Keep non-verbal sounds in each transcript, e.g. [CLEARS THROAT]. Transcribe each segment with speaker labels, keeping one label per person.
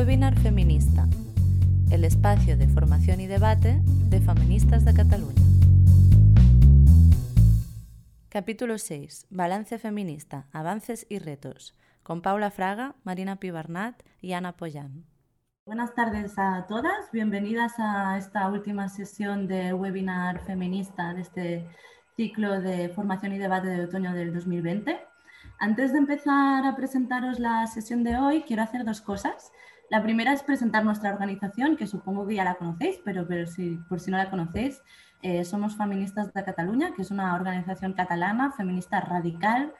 Speaker 1: Webinar Feminista, el espacio de formación y debate de feministas de Cataluña. Capítulo 6. Balance feminista, avances y retos, con Paula Fraga, Marina Pibarnat y Ana Pollán.
Speaker 2: Buenas tardes a todas, bienvenidas a esta última sesión de webinar feminista de este ciclo de formación y debate de otoño del 2020. Antes de empezar a presentaros la sesión de hoy, quiero hacer dos cosas. La primera es presentar nuestra organización, que supongo que ya la conocéis, pero, si, por si no la conocéis, eh, somos Feministas de Cataluña, que es una organización catalana, feminista radical,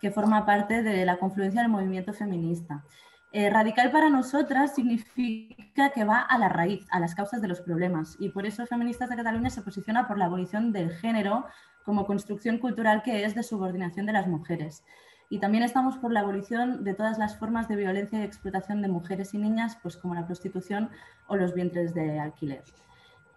Speaker 2: que forma parte de la confluencia del movimiento feminista. Eh, radical para nosotras significa que va a la raíz, a las causas de los problemas, y por eso Feministas de Cataluña se posiciona por la abolición del género como construcción cultural que es de subordinación de las mujeres. Y también estamos por la abolición de todas las formas de violencia y explotación de mujeres y niñas, pues como la prostitución o los vientres de alquiler.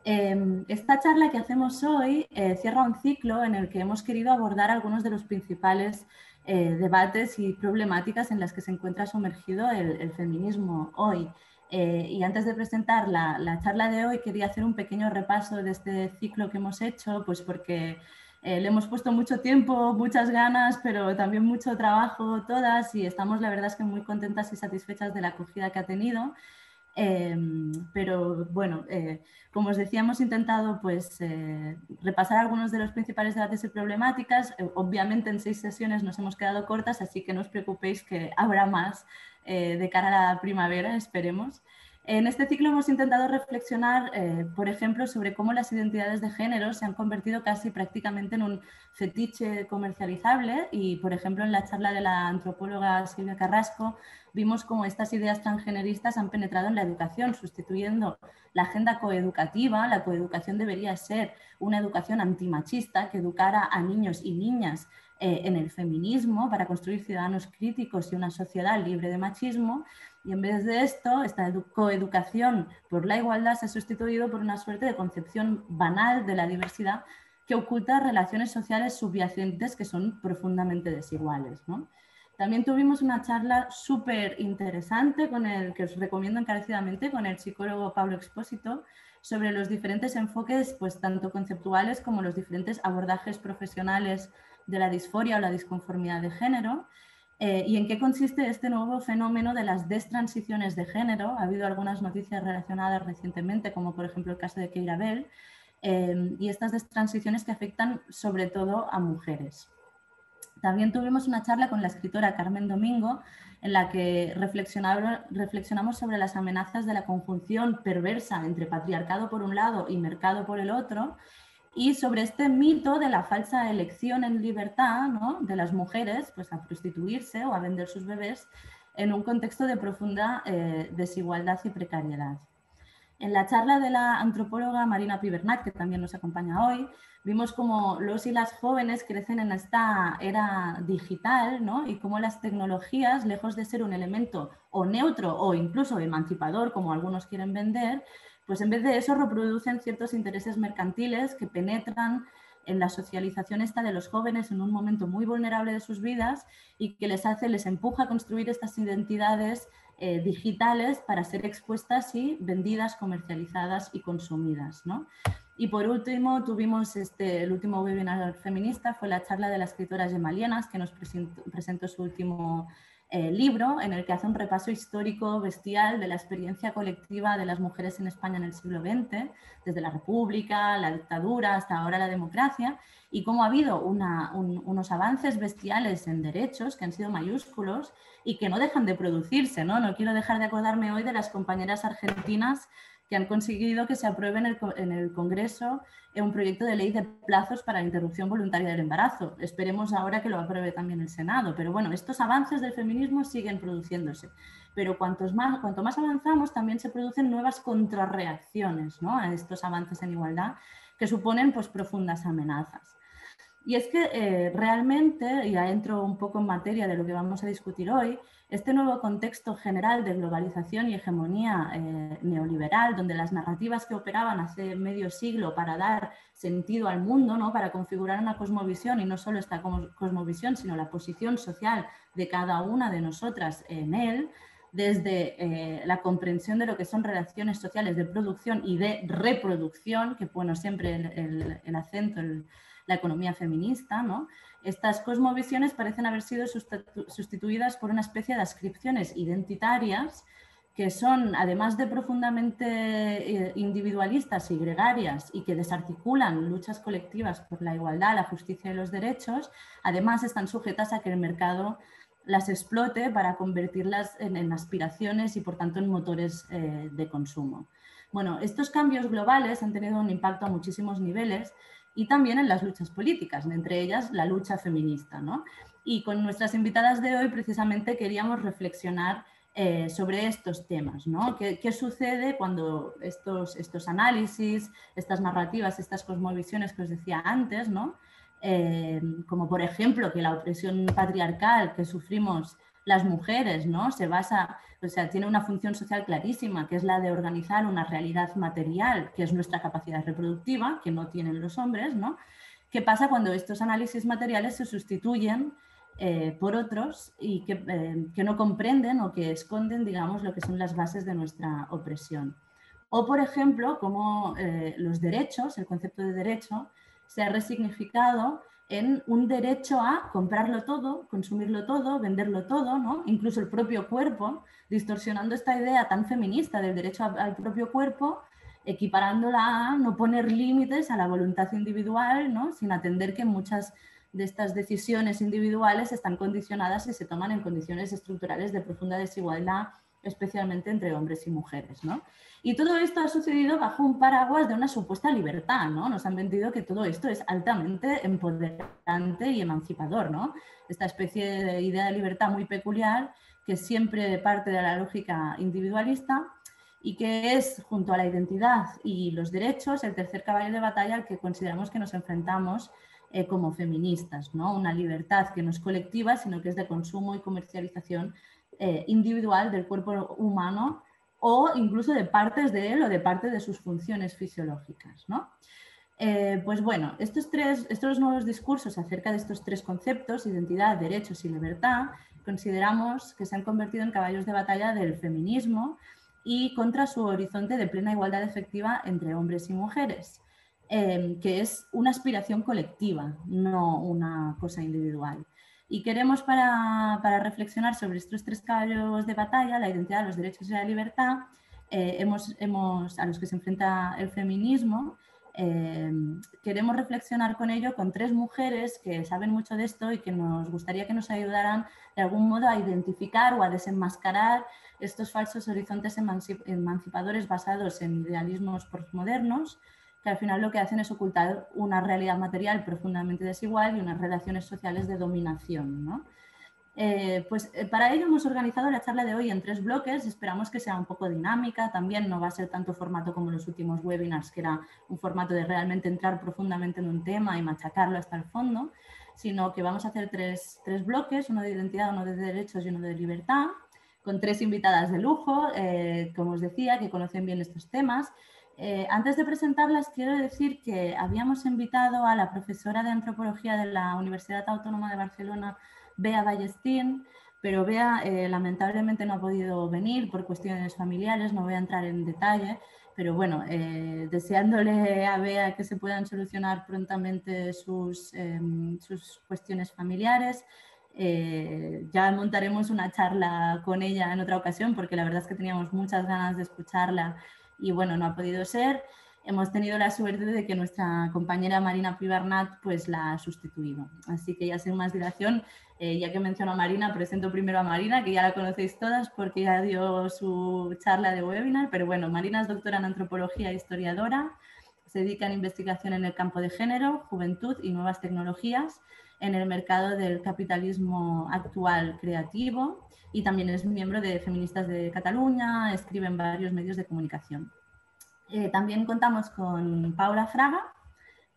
Speaker 2: Em, esta charla que hacemos hoy eh, cierra un ciclo en el que hemos querido abordar algunos de los principales eh, debates y problemáticas en las que se encuentra sumergido el, feminismo hoy. Eh, y antes de presentar la, la, charla de hoy, quería hacer un pequeño repaso de este ciclo que hemos hecho, pues porque eh, le hemos puesto mucho tiempo, muchas ganas, pero también mucho trabajo todas y estamos la verdad es que muy contentas y satisfechas de la acogida que ha tenido. Em, pero bueno, eh, como os decía, hemos intentado pues, eh, repasar algunos de los principales debates y problemáticas. obviamente en seis sesiones nos hemos quedado cortas, así que no os preocupéis que habrá más de cara a la primavera, esperemos. En este ciclo hemos intentado reflexionar, eh, por ejemplo, sobre cómo las identidades de género se han convertido casi prácticamente en un fetiche comercializable y, por ejemplo, en la charla de la antropóloga Silvia Carrasco vimos cómo estas ideas transgeneristas han penetrado en la educación, sustituyendo la agenda coeducativa. La coeducación debería ser una educación antimachista que educara a niños y niñas eh, en el feminismo para construir ciudadanos críticos y una sociedad libre de machismo. Y en vez de esto, esta coeducación por la igualdad se ha sustituido por una suerte de concepción banal de la diversidad que oculta relaciones sociales subyacentes que son profundamente desiguales. También tuvimos una charla súper interesante con el que os recomiendo encarecidamente con el psicólogo Pablo Expósito sobre los diferentes enfoques, pues tanto conceptuales como los diferentes abordajes profesionales de la disforia o la disconformidad de género eh, y en qué consiste este nuevo fenómeno de las destransiciones de género. Ha habido algunas noticias relacionadas recientemente, como por ejemplo el caso de Keira Bell, eh, y estas destransiciones que afectan sobre todo a mujeres. También tuvimos una charla con la escritora Carmen Domingo en la que reflexionamos sobre las amenazas de la conjunción perversa entre patriarcado por un lado y mercado por el otro y sobre este mito de la falsa elección en libertad de las mujeres pues, a prostituirse o a vender sus bebés en un contexto de profunda eh, desigualdad y precariedad. En la charla de la antropóloga Marina Pibernat, que también nos acompaña hoy, vimos cómo los y las jóvenes crecen en esta era digital ¿no? y cómo las tecnologías, lejos de ser un elemento o neutro o incluso emancipador, como algunos quieren vender, pues en vez de eso reproducen ciertos intereses mercantiles que penetran en la socialización esta de los jóvenes en un momento muy vulnerable de sus vidas y que les hace, les empuja a construir estas identidades eh, digitales para ser expuestas y vendidas, comercializadas y consumidas. Y por último, tuvimos este, el último webinar feminista, fue la charla de la escritora Gemma que nos presentó su último eh, libro en el que hace un repaso histórico bestial de la experiencia colectiva de las mujeres en España en el siglo XX, desde la República, la dictadura hasta ahora la democracia, y cómo ha habido unos avances bestiales en derechos que han sido mayúsculos y que no dejan de producirse. ¿no? no quiero dejar de acordarme hoy de las compañeras argentinas que han conseguido que se apruebe en el, en el Congreso un proyecto de ley de plazos para la interrupción voluntaria del embarazo. Esperemos ahora que lo apruebe también el Senado. Pero bueno, estos avances del feminismo siguen produciéndose. Pero cuantos más, cuanto más avanzamos, también se producen nuevas contrarreacciones ¿no? a estos avances en igualdad que suponen pues, profundas amenazas. Y es que eh, realmente, y ya entro un poco en materia de lo que vamos a discutir hoy, este nuevo contexto general de globalización y hegemonía eh, neoliberal, donde las narrativas que operaban hace medio siglo para dar sentido al mundo, ¿no? para configurar una cosmovisión, y no solo esta cosmovisión, sino la posición social de cada una de nosotras en él, desde eh, la comprensión de lo que son relaciones sociales de producción y de reproducción, que bueno, siempre el, acento, en la economía feminista, ¿no? Estas cosmovisiones parecen haber sido sustituidas por una especie de ascripciones identitarias que son, además de profundamente eh, individualistas y gregarias y que desarticulan luchas colectivas por la igualdad, la justicia y los derechos, además están sujetas a que el mercado las explote para convertirlas en, aspiraciones y por tanto en motores eh, de consumo. Bueno, estos cambios globales han tenido un impacto a muchísimos niveles y también en las luchas políticas, entre ellas la lucha feminista. Y con nuestras invitadas de hoy precisamente queríamos reflexionar eh, sobre estos temas, ¿no? ¿Qué, sucede cuando estos, estos análisis, estas narrativas, estas cosmovisiones que os decía antes, ¿no? Eh, como por ejemplo que la opresión patriarcal que sufrimos las mujeres, ¿no? Se basa, o sea, tiene una función social clarísima, que es la de organizar una realidad material, que es nuestra capacidad reproductiva, que no tienen los hombres, ¿no? ¿Qué pasa cuando estos análisis materiales se sustituyen eh, por otros y eh, que, no comprenden o que esconden, digamos, lo que son las bases de nuestra opresión. O, por ejemplo, como eh, los derechos, el concepto de derecho, se ha resignificado en un derecho a comprarlo todo, consumirlo todo, venderlo todo, ¿no? incluso el propio cuerpo, distorsionando esta idea tan feminista del derecho al propio cuerpo, equiparándola a no poner límites a la voluntad individual, ¿no? sin atender que muchas de estas decisiones individuales están condicionadas y se toman en condiciones estructurales de profunda desigualdad, especialmente entre hombres y mujeres. ¿no? Y todo esto ha sucedido bajo un paraguas de una supuesta libertad. ¿no? Nos han vendido que todo esto es altamente empoderante y emancipador. ¿no? Esta especie de idea de libertad muy peculiar que siempre parte de la lógica individualista y que es, junto a la identidad y los derechos, el tercer caballo de batalla al que consideramos que nos enfrentamos eh, como feministas, ¿no? Una libertad que no es colectiva, sino que es de consumo y comercialización eh, individual del cuerpo humano o incluso de partes de él o de parte de sus funciones fisiológicas, eh, pues bueno, estos, tres, estos nuevos discursos acerca de estos tres conceptos, identidad, derechos y libertad, consideramos que se han convertido en caballos de batalla del feminismo y contra su horizonte de plena igualdad efectiva entre hombres y mujeres. Em, que es una aspiración colectiva, no una cosa individual. Y queremos, para, reflexionar sobre estos tres caballos de batalla, la identidad, los derechos y la libertad, eh, hemos, hemos, a los que se enfrenta el feminismo, em, queremos reflexionar con ello con tres mujeres que saben mucho de esto y que nos gustaría que nos ayudaran de algún modo a identificar o a desenmascarar estos falsos horizontes emancipadores basados en idealismos postmodernos que al final lo que hacen es ocultar una realidad material profundamente desigual y unas relaciones sociales de dominación. Eh, pues eh, para ello hemos organizado la charla de hoy en tres bloques, esperamos que sea un poco dinámica, también no va a ser tanto formato como los últimos webinars, que era un formato de realmente entrar profundamente en un tema y machacarlo hasta el fondo, sino que vamos a hacer tres, bloques, uno de identidad, uno de derechos y uno de libertad, con tres invitadas de lujo, eh, como os decía, que conocen bien estos temas. Antes de presentarlas, quiero decir que habíamos invitado a la profesora de antropología de la Universidad Autónoma de Barcelona, Bea Ballestín, pero Bea eh, lamentablemente no ha podido venir por cuestiones familiares, no voy a entrar en detalle, pero bueno, eh, deseándole a Bea que se puedan solucionar prontamente sus, em, sus cuestiones familiares. ya montaremos una charla con ella en otra ocasión porque la verdad es que teníamos muchas ganas de escucharla y bueno, no ha podido ser. Hemos tenido la suerte de que nuestra compañera Marina Pibernat pues la ha sustituido. Así que ya sin más dilación, eh, ya que menciono a Marina, presento primero a Marina, que ya la conocéis todas porque ya dio su charla de webinar, pero bueno, Marina es doctora en antropología e historiadora, se dedica a investigación en el campo de género, juventud y nuevas tecnologías en el mercado del capitalismo actual creativo y también es miembro de Feministas de Cataluña, escribe en varios medios de comunicación. Eh, también contamos con Paula Fraga.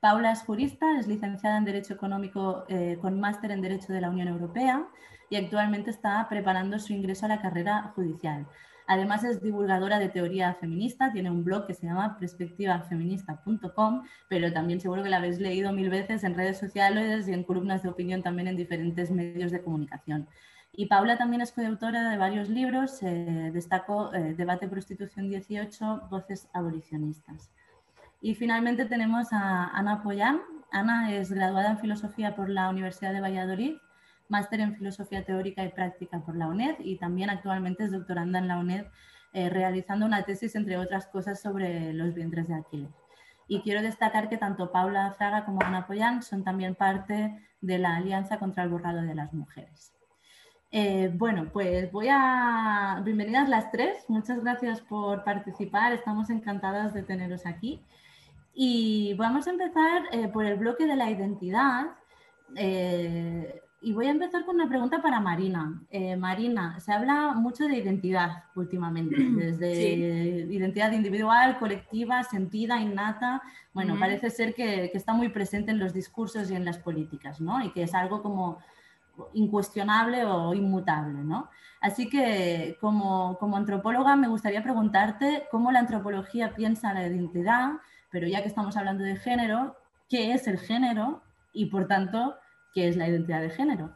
Speaker 2: Paula es jurista, es licenciada en Derecho Económico eh, con máster en Derecho de la Unión Europea y actualmente está preparando su ingreso a la carrera judicial. Además es divulgadora de teoría feminista, tiene un blog que se llama perspectivafeminista.com, pero también seguro que la habéis leído mil veces en redes sociales y en columnas de opinión también en diferentes medios de comunicación. Y Paula también es coautora de varios libros, eh, destacó eh, Debate Prostitución 18, Voces Abolicionistas. Y finalmente tenemos a Ana Poyán. Ana es graduada en Filosofía por la Universidad de Valladolid, máster en Filosofía Teórica y Práctica por la UNED y también actualmente es doctoranda en la UNED eh, realizando una tesis, entre otras cosas, sobre los vientres de Aquiles. Y quiero destacar que tanto Paula Fraga como Ana Poyán son también parte de la Alianza contra el Borrado de las Mujeres. Eh, bueno, pues voy a... Bienvenidas las tres, muchas gracias por participar, estamos encantadas de teneros aquí. Y vamos a empezar eh, por el bloque de la identidad. Eh, y voy a empezar con una pregunta para Marina. Marina, se habla mucho de identidad últimamente, [CLEARS THROAT] desde identidad individual, colectiva, sentida, innata. Bueno, parece ser que, que, está muy presente en los discursos y en las políticas, ¿no? Y que es algo como incuestionable o inmutable. ¿no? Así que como, antropóloga me gustaría preguntarte cómo la antropología piensa la identidad, pero ya que estamos hablando de género, ¿qué es el género y por tanto qué es la identidad de género?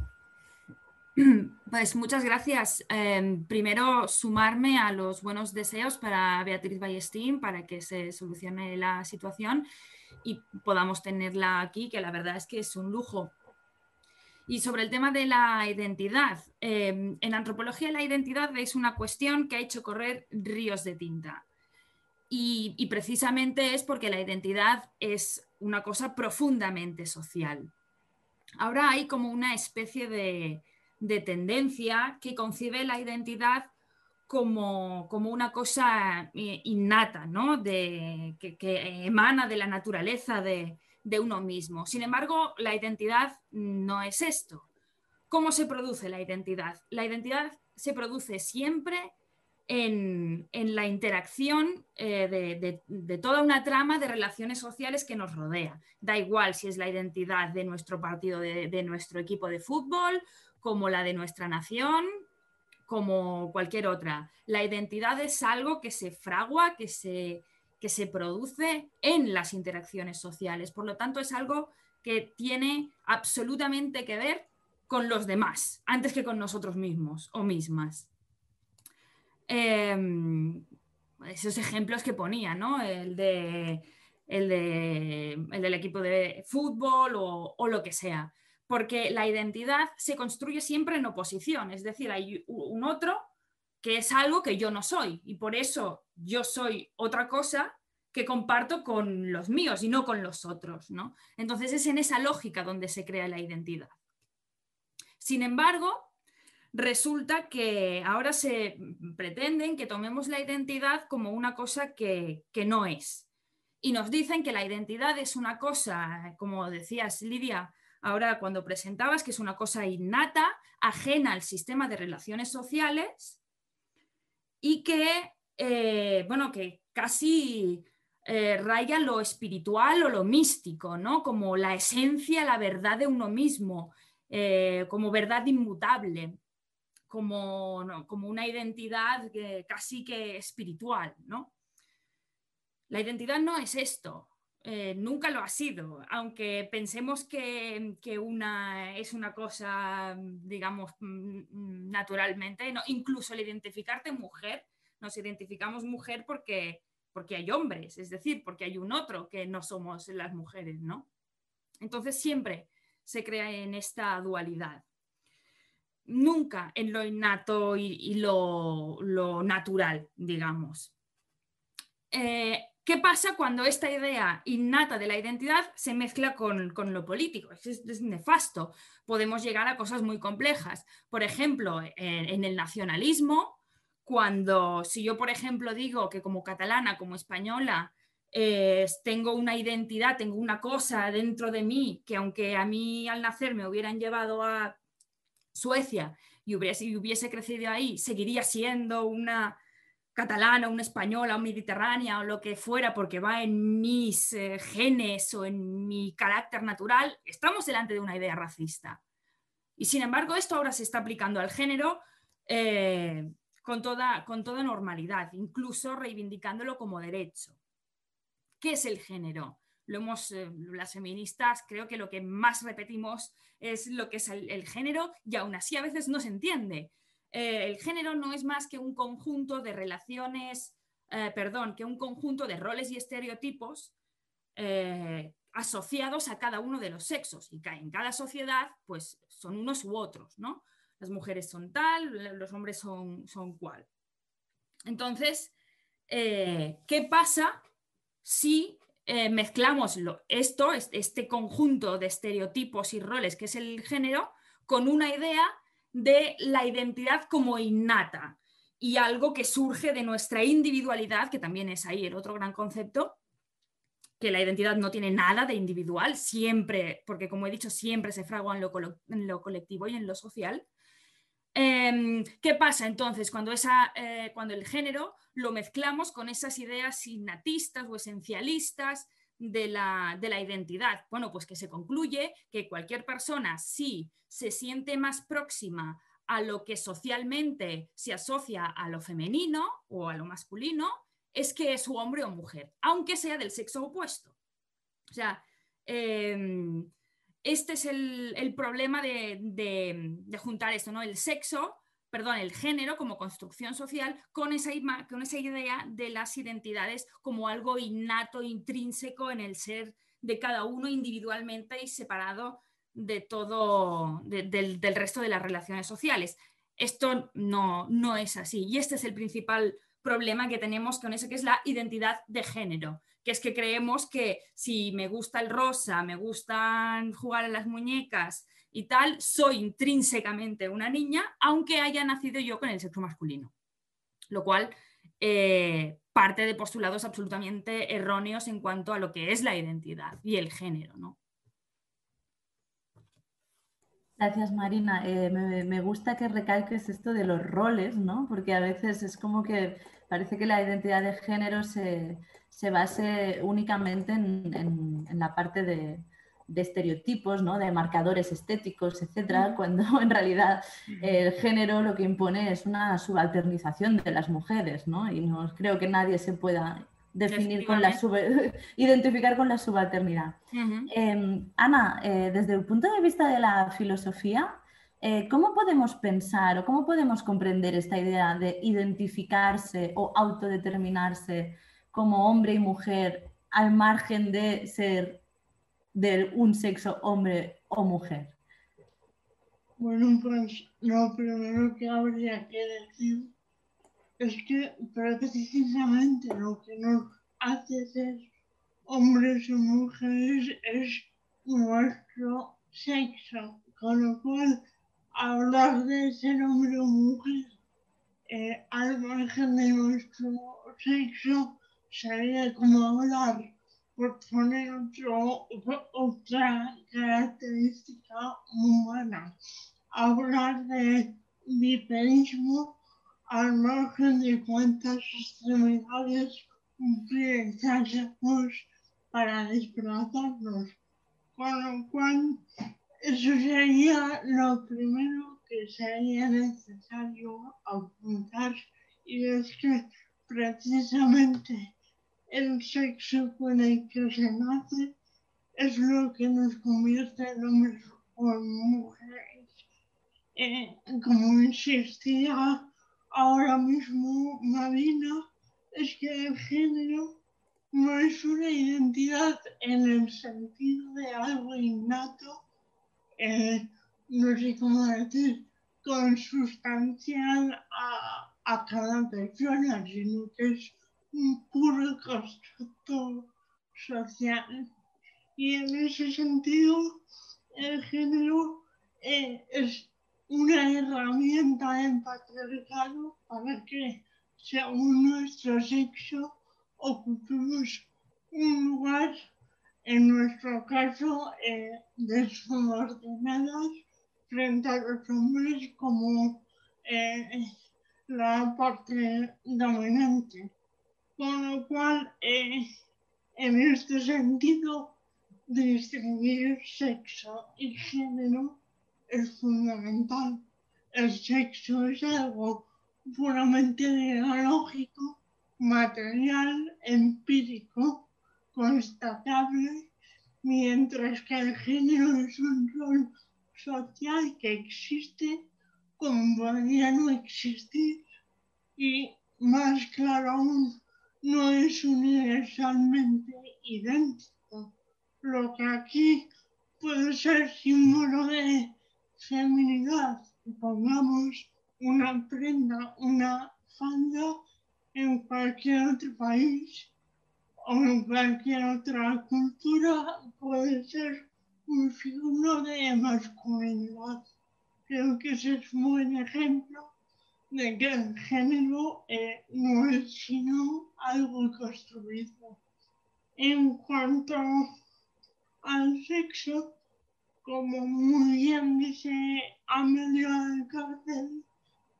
Speaker 2: [CLEARS THROAT]
Speaker 3: Pues muchas gracias. Em, primero, sumarme a los buenos deseos para Beatriz Ballestín para que se solucione la situación y podamos tenerla aquí, que la verdad es que es un lujo y sobre el tema de la identidad, em, en antropología la identidad es una cuestión que ha hecho correr ríos de tinta. Y, precisamente es porque la identidad es una cosa profundamente social. Ahora hay como una especie de, tendencia que concibe la identidad como, una cosa eh, innata, ¿no? de, que, emana de la naturaleza de, de uno mismo. Sin embargo, la identidad no es esto. ¿Cómo se produce la identidad? La identidad se produce siempre en, la interacción eh, de, toda una trama de relaciones sociales que nos rodea. Da igual si es la identidad de nuestro partido, de, de nuestro equipo de fútbol, como la de nuestra nación, como cualquier otra. La identidad es algo que se fragua, que se, que se produce en las interacciones sociales. Por lo tanto, es algo que tiene absolutamente que ver con los demás, antes que con nosotros mismos o mismas. Em, esos ejemplos que ponía, ¿no? El, de, el, del equipo de fútbol o, lo que sea. Porque la identidad se construye siempre en oposición, es decir, hay un otro que es algo que yo no soy y por eso yo soy otra cosa que comparto con los míos y no con los otros. ¿no? Entonces es en esa lógica donde se crea la identidad. Sin embargo, resulta que ahora se pretenden que tomemos la identidad como una cosa que, que no es. Y nos dicen que la identidad es una cosa, como decías Lidia, ahora cuando presentabas, que es una cosa innata, ajena al sistema de relaciones sociales y que, eh, bueno, que casi eh, raya lo espiritual o lo místico, ¿no? Como la esencia, la verdad de uno mismo, eh, como verdad inmutable, como, como una identidad casi que espiritual, ¿no? La identidad no es esto, nunca lo ha sido, aunque pensemos que, que, una es una cosa, digamos, mm, mm, naturalmente, ¿no? incluso el identificarte mujer, nos identificamos mujer porque, porque hay hombres, es decir, porque hay un otro que no somos las mujeres, ¿no? Entonces siempre se crea en esta dualidad. Nunca en lo innato y, lo, natural, digamos. Eh, ¿Qué pasa cuando esta idea innata de la identidad se mezcla con, lo político? Es, nefasto. Podemos llegar a cosas muy complejas. Por ejemplo, en, el nacionalismo, cuando si yo, por ejemplo, digo que como catalana, como española, eh, tengo una identidad, tengo una cosa dentro de mí que aunque a mí al nacer me hubieran llevado a Suecia y hubiese crecido ahí, seguiría siendo una catalana, una española, una mediterránea o lo que fuera, porque va en mis eh, genes o en mi carácter natural, estamos delante de una idea racista. Y sin embargo, esto ahora se está aplicando al género eh, con, toda, normalidad, incluso reivindicándolo como derecho. ¿Qué es el género? lo hemos, eh, las feministas creo que lo que más repetimos es lo que es el, género y aún así a veces no se entiende. Eh, el género no es más que un conjunto de relaciones, eh, perdón, que un conjunto de roles y estereotipos asociados a cada uno de los sexos y en cada sociedad pues son unos u otros, ¿no? Las mujeres son tal, los hombres son, son cual. Entonces, ¿qué pasa si eh, mezclamos esto, este conjunto de estereotipos y roles que es el género, con una idea de la identidad como innata y algo que surge de nuestra individualidad, que también es ahí el otro gran concepto, que la identidad no tiene nada de individual, siempre, porque como he dicho, siempre se fragua en lo, colectivo y en lo social. Em, ¿Qué pasa entonces cuando, esa, eh, cuando el género lo mezclamos con esas ideas innatistas o esencialistas de la, identidad. Bueno, pues que se concluye que cualquier persona, si se siente más próxima a lo que socialmente se asocia a lo femenino o a lo masculino, es que es hombre o mujer, aunque sea del sexo opuesto. O sea, em, este es el, problema de, de, juntar esto, ¿no? El sexo perdón, el género como construcción social con esa, idea de las identidades como algo innato, intrínseco en el ser de cada uno individualmente y separado de todo, del, resto de las relaciones sociales. Esto no, no es así y este es el principal problema que tenemos con eso que es la identidad de género, que es que creemos que si me gusta el rosa, me gustan jugar a las muñecas, y tal, soy intrínsecamente una niña, aunque haya nacido yo con el sexo masculino. Lo cual eh, parte de postulados absolutamente erróneos en cuanto a lo que es la identidad y el género. ¿no?
Speaker 2: Gracias, Marina. Eh, me, gusta que recalques esto de los roles, ¿no? Porque a veces es como que parece que la identidad de género se, base únicamente en la parte de, de estereotipos, ¿no? de marcadores estéticos, etcétera, cuando [LAUGHS] en realidad el género lo que impone es una subalternización de las mujeres, ¿no? Y no creo que nadie se pueda definir con la [LAUGHS] identificar con la subalternidad. Em, Ana, eh, desde el punto de vista de la filosofía, eh, ¿cómo podemos pensar o cómo podemos comprender esta idea de identificarse o autodeterminarse como hombre y mujer al margen de ser de un sexo hombre o mujer?
Speaker 4: Bueno, pues lo primero que habría que decir. Es que precisamente lo que nos hace ser hombres o mujeres es nuestro sexo, con lo cual hablar de ser hombre o mujer eh, al margen de nuestro sexo sería como hablar por poner otra característica humana. Hablar de diferismo al margen de cuántas extremidades utilizásemos para desplazarnos. Con lo cual, eso sería lo primero que sería necesario apuntar y es que precisamente el sexo con el que se nace es lo que nos convierte en hombres o mujeres. Eh, como insistía ahora mismo Marina, es que el género no es una identidad en el sentido de algo innato, eh, no sé cómo decir, consustancial a, a cada persona, sino que es un puro constructo social. Y en ese sentido, el género eh, es una herramienta del patriarcado para que, según nuestro sexo, ocupemos un lugar, en nuestro caso, eh, frente a los hombres como eh, la parte dominante. Con lo cual, eh, en este sentido, distinguir sexo y género es fundamental. El sexo es algo puramente biológico, material, empírico, constatable, mientras que el género es un rol social que existe como podría no existir y más claro aún, no es universalmente idéntico. Lo que aquí puede ser símbolo de feminidad, pongamos una prenda, una falda en cualquier otro país o en cualquier otra cultura puede ser un signo de masculinidad. Creo que ese es un buen ejemplo de que el género eh, no es sino algo construido. En cuanto al sexo, como muy bien dice Amelia Alcácer,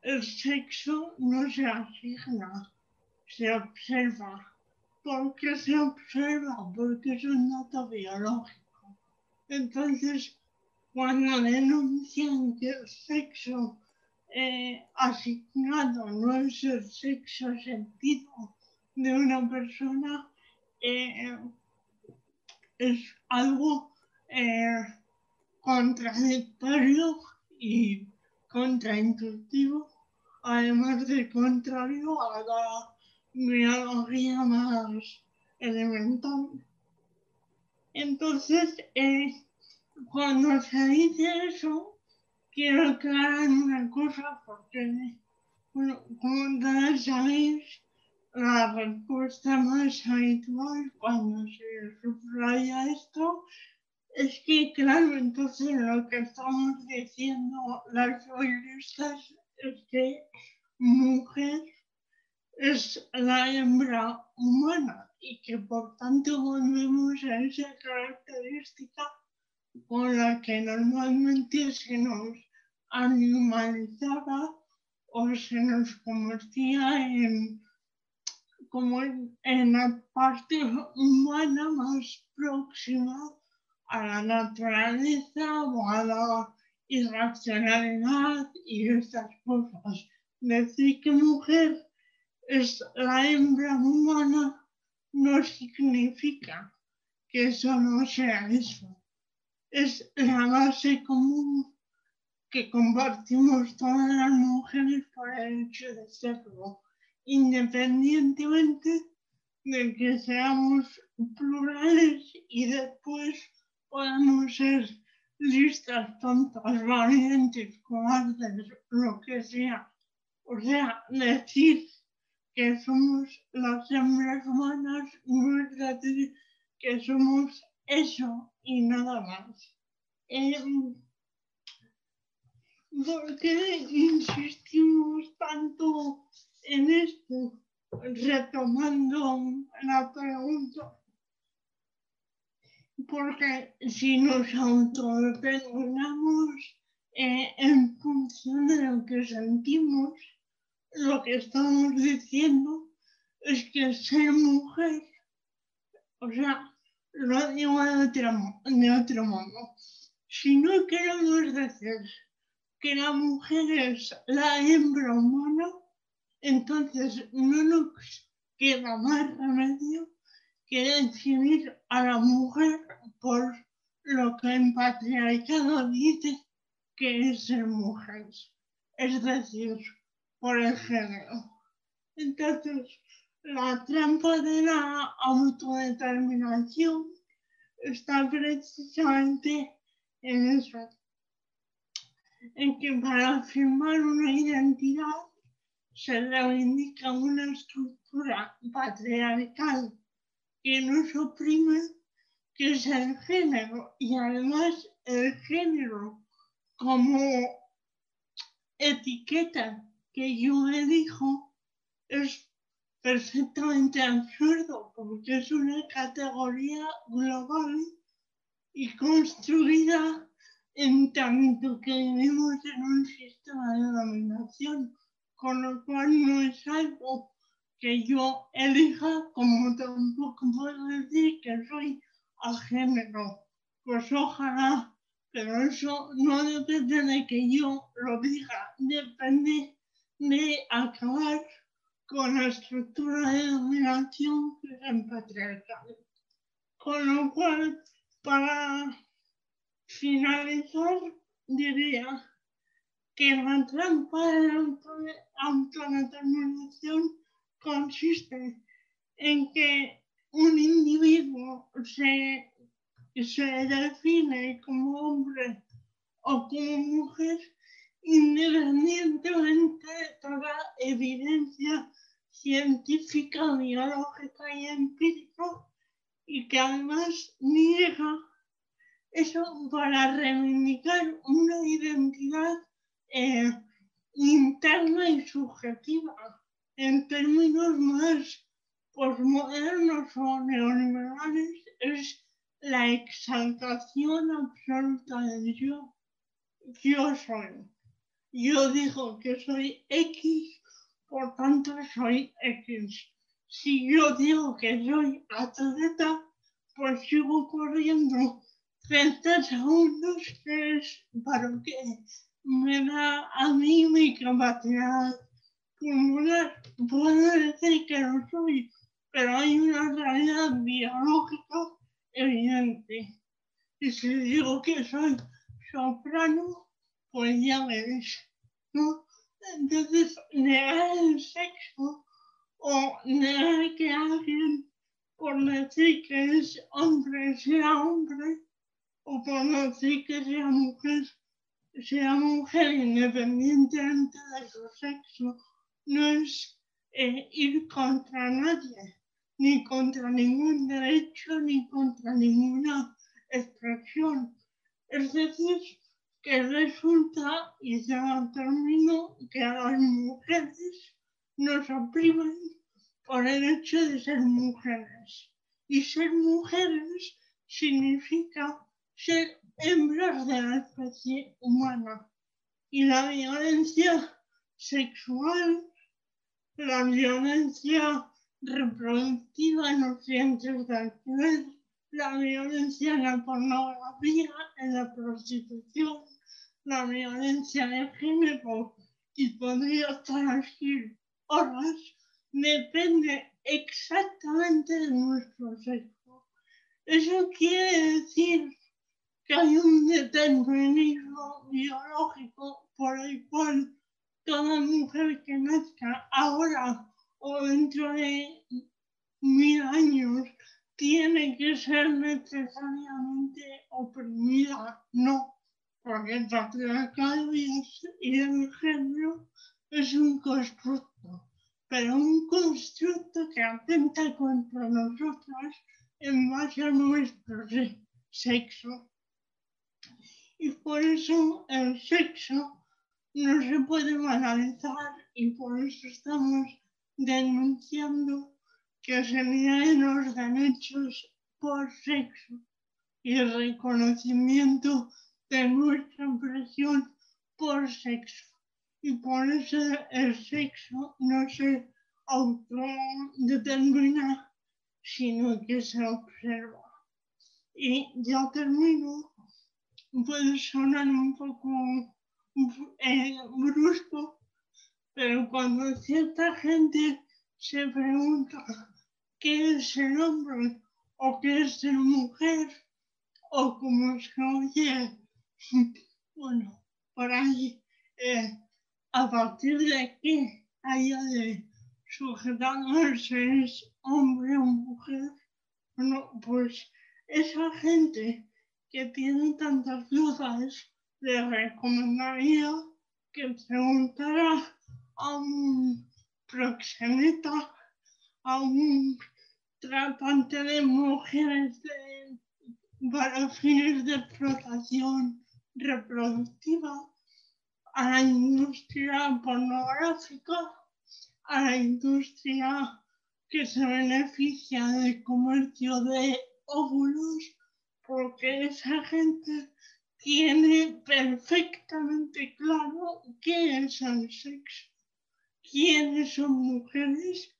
Speaker 4: el sexo no se asigna, se observa. ¿Por qué se observa? Porque es un dato biológico. Entonces, cuando denuncian que el sexo eh, asignado no es el sexo sentido de una persona, eh, es algo eh, contradictorio y contraintuitivo, además de contrario a la biología más elemental. Entonces, cuando se dice eso, quiero aclarar una cosa porque, bueno, como todos sabéis, la respuesta más habitual cuando se subraya esto es que, claro, entonces lo que estamos diciendo las feministas es que mujer es la hembra humana y que por tanto volvemos a esa característica con la que normalmente se nos animalizaba o se nos convertía en como en, la parte humana más próxima a la naturaleza o a la irracionalidad y estas cosas. Decir que mujer es la hembra humana no significa que eso no sea eso. Es la base común que compartimos todas las mujeres por el hecho de serlo, independientemente de que seamos plurales y después podamos ser listas, tontas, valientes, cobardes, lo que sea. O sea, decir que somos las hembras humanas no es decir que somos eso y nada más. Em, ¿Por qué insistimos tanto en esto? Retomando la pregunta. Porque si nos autodeterminamos eh, en función de lo que sentimos, lo que estamos diciendo es que ser mujer, o sea, lo digo de otro, de otro modo, si no queremos decir que la mujer es la hembra humana, entonces no nos queda más remedio que definir a la mujer por lo que en patriarcado dice que es ser mujer, es decir, por el género. Entonces, la trampa de la autodeterminación está precisamente en eso, en que para afirmar una identidad se reivindica una estructura patriarcal que nos oprime, que es el género, y además el género como etiqueta que yo dijo es perfectamente absurdo porque es una categoría global y construida en tanto que vivimos en un sistema de dominación, con lo cual no es algo que yo elija, como tampoco puedo decir que soy a género. Pues ojalá, pero eso no depende de que yo lo diga, depende de acabar con la estructura de dominación que es el. Con lo cual, para finalizar, diría que la trampa de la autodeterminación consiste en que un individuo se, se define como hombre o como mujer independientemente de toda evidencia científica, biológica y empírica y que además niega eso para reivindicar una identidad eh, interna y subjetiva en términos más posmodernos o neoliberales es la exaltación absoluta del yo. Yo soy. Yo digo que soy X, por tanto soy X. Si yo digo que soy atleta, pues sigo corriendo 30 segundos, que es para que me da a mí mi capacidad pulmonar. Puedo decir que no soy, pero hay una realidad biológica evidente. Y si digo que soy soprano, pues ya veréis, ¿no? Entonces, negar el sexo o negar que alguien, por decir que es hombre, sea hombre, o decir que sea mujer, sea mujer de su sexo, no es eh, ir contra nadie, ni contra ningún derecho, ni contra ninguna expresión. Es decir, que resulta, y ya termino, que a las mujeres nos oprimen por el hecho de ser mujeres. Y ser mujeres significa ser hembras de la especie humana. Y la violencia sexual, la violencia reproductiva en los centros de alquiler, la violencia en la pornografía, en la prostitución, la violencia de género y podría aquí horas, depende exactamente de nuestro sexo. Eso quiere decir que hay un determinismo biológico por el cual toda mujer que nazca ahora o dentro de mil años tiene que ser necesariamente oprimida, no porque el patriarcado y el género es un constructo, pero un constructo que atenta contra nosotras en base a nuestro sexo. Y por eso el sexo no se puede banalizar y por eso estamos denunciando que se nieguen los derechos por sexo y el reconocimiento de nuestra impresión por sexo. Y por eso el sexo no se autodetermina, sino que se observa. Y ya termino, puede sonar un poco eh, brusco, pero cuando cierta gente se pregunta qué es el hombre o qué es ser mujer, o como se oye bueno, por ahí, eh, a partir de que haya de sujetarse es hombre o mujer, bueno, pues esa gente que tiene tantas dudas, le recomendaría que preguntara a un proxeneta, a un tratante de mujeres para fines de explotación reproductiva, a la industria pornográfica, a la industria que se beneficia del comercio de óvulos, porque esa gente tiene perfectamente claro qué es el sexo, quiénes son mujeres,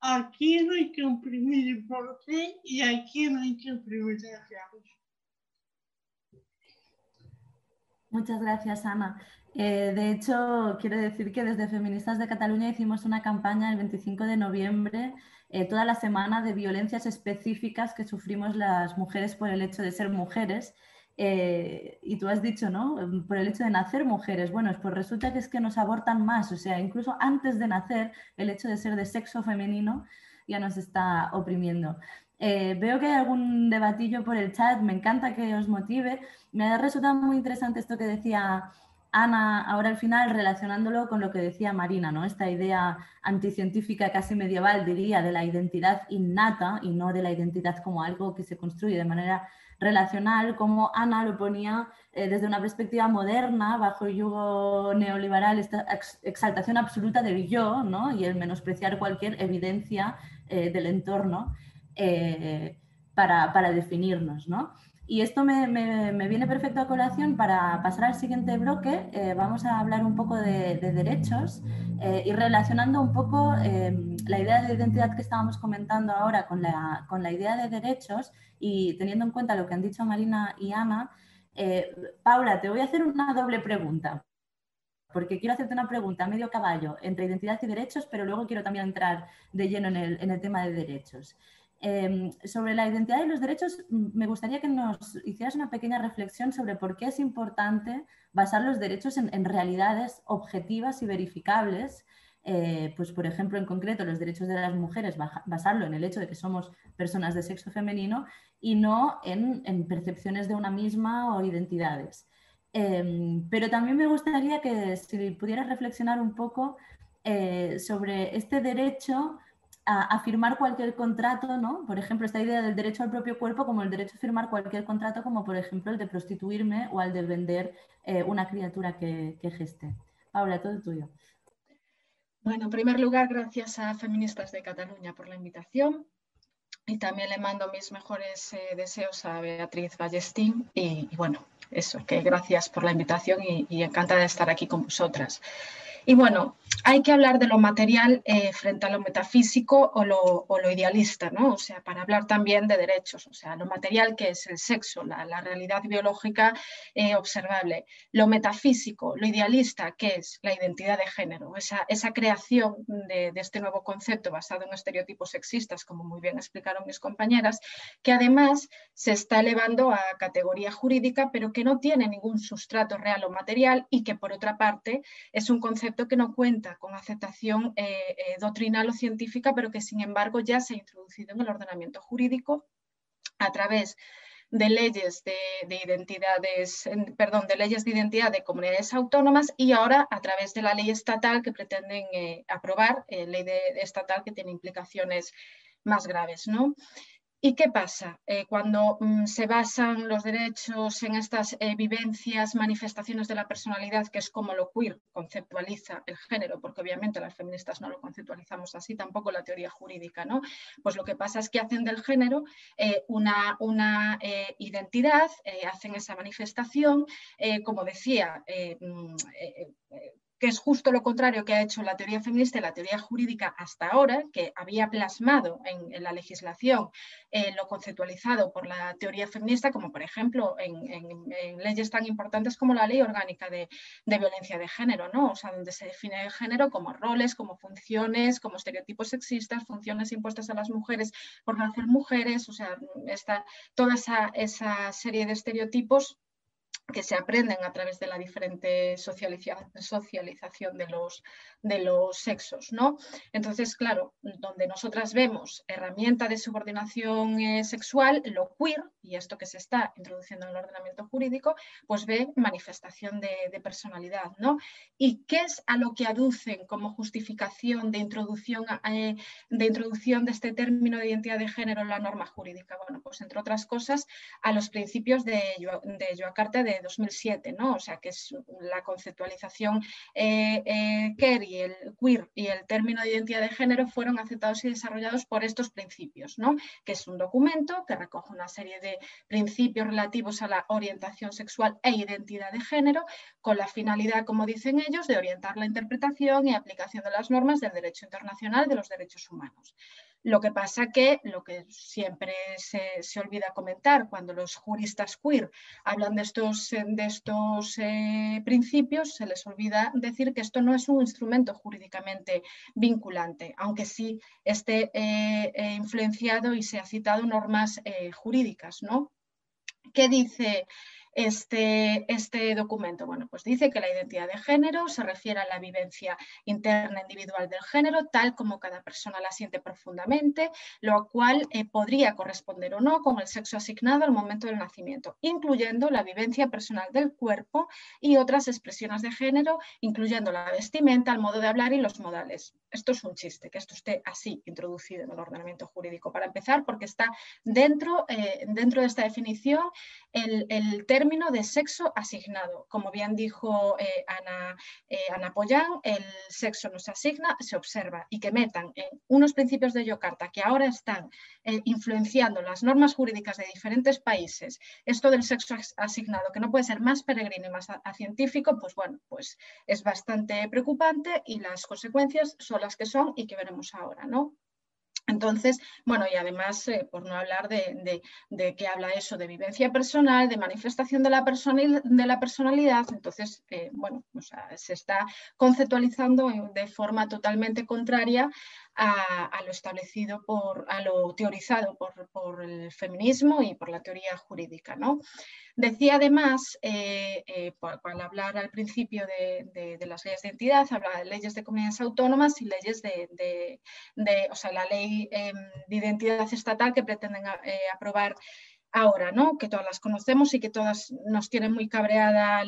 Speaker 4: a quién hay que oprimir y por qué, y a quién hay que privilegiar.
Speaker 2: Muchas gracias, Ana. Eh, de hecho, quiero decir que desde Feministas de Cataluña hicimos una campaña el 25 de noviembre, eh, toda la semana, de violencias específicas que sufrimos las mujeres por el hecho de ser mujeres. Eh, y tú has dicho, ¿no? Por el hecho de nacer mujeres. Bueno, pues resulta que es que nos abortan más, o sea, incluso antes de nacer, el hecho de ser de sexo femenino ya nos está oprimiendo. veo que hay algún debatillo por el chat, me encanta que os motive. Me ha resultado muy interesante esto que decía Ana, ahora al final, relacionándolo con lo que decía Marina, ¿no? esta idea anticientífica casi medieval, diría, de la identidad innata y no de la identidad como algo que se construye de manera relacional, como Ana lo ponía eh, desde una perspectiva moderna, bajo el yugo neoliberal, esta exaltación absoluta del yo ¿no? y el menospreciar cualquier evidencia eh, del entorno eh, para, para, definirnos. ¿no? Y esto me, viene perfecto a colación para pasar al siguiente bloque. Eh, vamos a hablar un poco de, derechos eh, y relacionando un poco em, la idea de identidad que estábamos comentando ahora con la, con la, idea de derechos y teniendo en cuenta lo que han dicho Marina y Ana. Eh, Paula, te voy a hacer una doble pregunta porque quiero hacerte una pregunta medio caballo entre identidad y derechos, pero luego quiero también entrar de lleno en el, en el tema de derechos. Em, sobre la identidad y los derechos, me gustaría que nos hicieras una pequeña reflexión sobre por qué es importante basar los derechos en, realidades objetivas y verificables. Eh, pues, por ejemplo, en concreto, los derechos de las mujeres, basarlo en el hecho de que somos personas de sexo femenino y no en, percepciones de una misma o identidades. Em, pero también me gustaría que si pudieras reflexionar un poco eh, sobre este derecho a, firmar cualquier contrato, ¿no? Por ejemplo, esta idea del derecho al propio cuerpo como el derecho a firmar cualquier contrato, como por ejemplo el de prostituirme o el de vender eh, una criatura que, que geste. Paula, todo tuyo.
Speaker 5: Bueno, en primer lugar, gracias a Feministas de Cataluña por la invitación y también le mando mis mejores eh, deseos a Beatriz Ballestín y, bueno, eso, que gracias por la invitación y, y encantada de estar aquí con vosotras. Y bueno, hay que hablar de lo material eh, frente a lo metafísico o lo, idealista, ¿no? O sea, para hablar también de derechos, o sea, lo material que es el sexo, la, realidad biológica eh, observable, lo metafísico, lo idealista que es la identidad de género, esa, creación de, de, este nuevo concepto basado en estereotipos sexistas, como muy bien explicaron mis compañeras, que además se está elevando a categoría jurídica, pero que no tiene ningún sustrato real o material y que por otra parte es un concepto que no cuenta con aceptación eh, eh, doctrinal o científica, pero que sin embargo ya se ha introducido en el ordenamiento jurídico a través de leyes de, identidades, perdón, de leyes de identidad de comunidades autónomas y ahora a través de la ley estatal que pretenden eh, aprobar, ley de, estatal que tiene implicaciones más graves. ¿no? ¿Y qué pasa eh, cuando mm, se basan los derechos en estas eh, vivencias, manifestaciones de la personalidad, que es como lo queer conceptualiza el género? Porque obviamente las feministas no lo conceptualizamos así, tampoco la teoría jurídica, ¿no? Pues lo que pasa es que hacen del género eh, una, una identidad, hacen esa manifestación, como decía, mm, que es justo lo contrario que ha hecho la teoría feminista y la teoría jurídica hasta ahora, que había plasmado en, la legislación eh, lo conceptualizado por la teoría feminista, como por ejemplo en, leyes tan importantes como la ley orgánica de, violencia de género, ¿no? O sea, donde se define el género como roles, como funciones, como estereotipos sexistas, funciones impuestas a las mujeres por nacer mujeres, o sea, está toda esa serie de estereotipos que se aprenden a través de la diferente socialización de los, de los sexos. ¿no? Entonces, claro, donde nosotras vemos herramienta de subordinación eh, sexual, lo queer, y esto que se está introduciendo en el ordenamiento jurídico, pues ve manifestación de, personalidad. ¿no? ¿Y qué es a lo que aducen como justificación de introducción, eh, de introducción de este término de identidad de género en la norma jurídica? Bueno, pues entre otras cosas, a los principios de, de Joacarte de 2007, ¿no? O sea, que es la conceptualización eh, eh y el queer y el término de identidad de género fueron aceptados y desarrollados por estos principios, ¿no? Que es un documento que recoge una serie de principios relativos a la orientación sexual e identidad de género con la finalidad, como dicen ellos, de orientar la interpretación y aplicación de las normas del derecho internacional de los derechos humanos. Lo que pasa que lo que siempre se, olvida comentar cuando los juristas queer hablan de estos, de estos eh, principios, se les olvida decir que esto no es un instrumento jurídicamente vinculante, aunque sí esté eh, eh, influenciado y se ha citado normas jurídicas. ¿no? ¿Qué dice este, este documento? Bueno, pues dice que la identidad de género se refiere a la vivencia interna individual del género, tal como cada persona la siente profundamente, lo cual eh, podría corresponder o no con el sexo asignado al momento del nacimiento, incluyendo la vivencia personal del cuerpo y otras expresiones de género, incluyendo la vestimenta, el modo de hablar y los modales. Esto es un chiste, que esto esté así introducido en el ordenamiento jurídico, para empezar, porque está dentro, eh, dentro de esta definición el, el término término de sexo asignado. Como bien dijo eh, Ana, eh, Ana Pollán, el sexo no se asigna, se observa y que metan en unos principios de Yocarta que ahora están eh, influenciando las normas jurídicas de diferentes países, esto del sexo asignado, que no puede ser más peregrino y más científico, pues bueno, pues es bastante preocupante y las consecuencias son las que son y que veremos ahora, ¿no? Entonces, bueno, y además, eh, por no hablar de, de, habla eso de vivencia personal, de manifestación de la, de la personalidad, entonces, eh, bueno, se está conceptualizando de forma totalmente contraria a, lo establecido por, a lo teorizado por, el feminismo y por la teoría jurídica. ¿no? Decía además, eh, eh al hablar al principio de, las leyes de identidad, habla de leyes de comunidades autónomas y leyes de, o sea, la ley em, de identidad estatal que pretenden eh, aprobar ahora, ¿no? que todas las conocemos y que todas nos tienen muy cabreada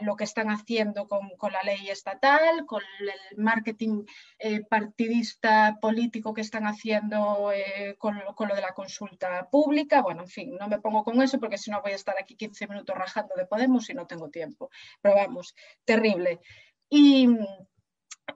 Speaker 5: lo que están haciendo con, la ley estatal, con el marketing eh, partidista político que están haciendo eh, con, lo de la consulta pública. Bueno, en fin, no me pongo con eso porque si no voy a estar aquí 15 minutos rajando de Podemos y no tengo tiempo. Pero vamos, terrible. Y,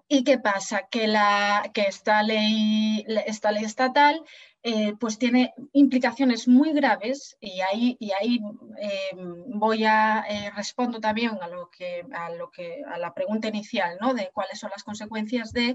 Speaker 5: ¿Y qué pasa? Que, la, que esta, ley, esta ley estatal eh, pues tiene implicaciones muy graves y ahí, y ahí eh, voy a eh, respondo también a lo que a lo que a la pregunta inicial ¿no? de cuáles son las consecuencias de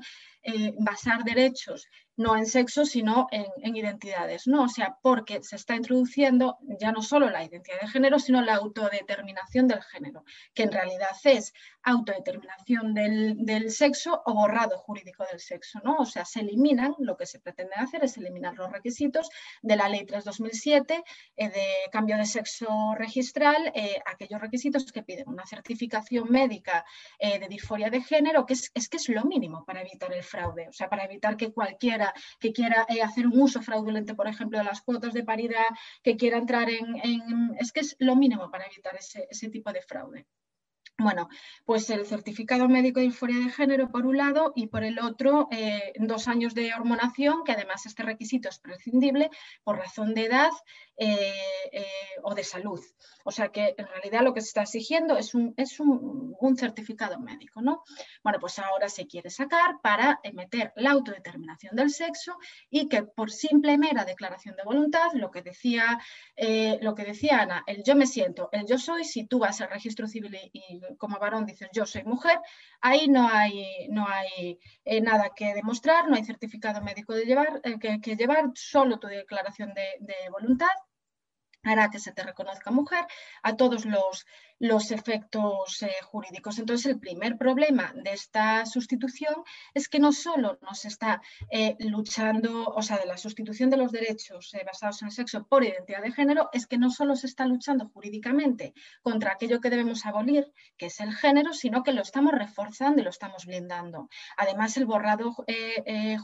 Speaker 5: basar derechos no en sexo, sino en, identidades, ¿no? O sea, porque se está introduciendo ya no solo la identidad de género, sino la autodeterminación del género, que en realidad es autodeterminación del, sexo o borrado jurídico del sexo, ¿no? O sea, se eliminan, lo que se pretende hacer es eliminar los requisitos de la Ley 3-2007 eh, de cambio de sexo registral, eh, aquellos requisitos que piden una certificación médica eh, de disforia de género, que es, es que es lo mínimo para evitar el fraude, o sea, para evitar que cualquiera que quiera hacer un uso fraudulento, por ejemplo, de las cuotas de paridad, que quiera entrar en... es que es lo mínimo para evitar ese tipo de fraude. Bueno, pues el certificado médico de disforia de género por un lado y por el otro eh, dos años de hormonación, que además este requisito es prescindible por razón de edad eh, eh, o de salud. O sea que en realidad lo que se está exigiendo es un, es un, certificado médico. ¿no? Bueno, pues ahora se quiere sacar para meter la autodeterminación del sexo y que por simple mera declaración de voluntad, lo que decía, lo que decía Ana, el yo me siento, el yo soy, si tú vas al registro civil y como varón dices yo soy mujer, ahí no hay, no hay eh, nada que demostrar, no hay certificado médico de llevar, eh, que, llevar, solo tu declaración de voluntad hará que se te reconozca mujer. A todos los, los efectos eh, jurídicos. Entonces, el primer problema de esta sustitución es que no solo nos está eh, luchando, o sea, de la sustitución de los derechos eh, basados en el sexo por identidad de género, es que no solo se está luchando jurídicamente contra aquello que debemos abolir, que es el género, sino que lo estamos reforzando y lo estamos blindando. Además, el borrado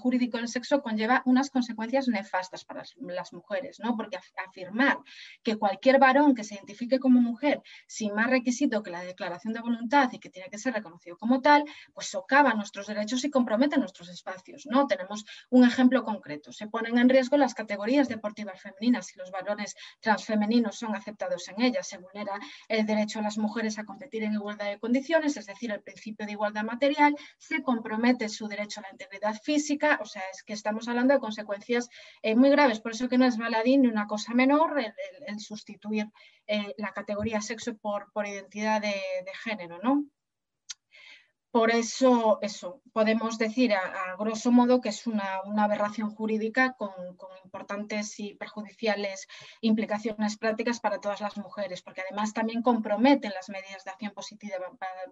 Speaker 5: jurídico del sexo conlleva unas consecuencias nefastas para las mujeres, ¿no? porque afirmar que cualquier varón que se identifique como mujer sin más requisito que la declaración de voluntad y que tiene que ser reconocido como tal, pues socava nuestros derechos y compromete nuestros espacios. ¿no? Tenemos un ejemplo concreto. Se ponen en riesgo las categorías deportivas femeninas si los varones transfemeninos son aceptados en ellas. Se vulnera el derecho a las mujeres a competir en igualdad de condiciones, es decir, el principio de igualdad material. Se compromete su derecho a la integridad física. O sea, es que estamos hablando de consecuencias eh, muy graves. Por eso que no es baladín ni una cosa menor el sustituir eh, la categoría sexo por, por identidad de, género, ¿no? Por eso, podemos decir a, grosso modo que es una, aberración jurídica con, importantes y perjudiciales implicaciones prácticas para todas las mujeres, porque además también comprometen las medidas de acción positiva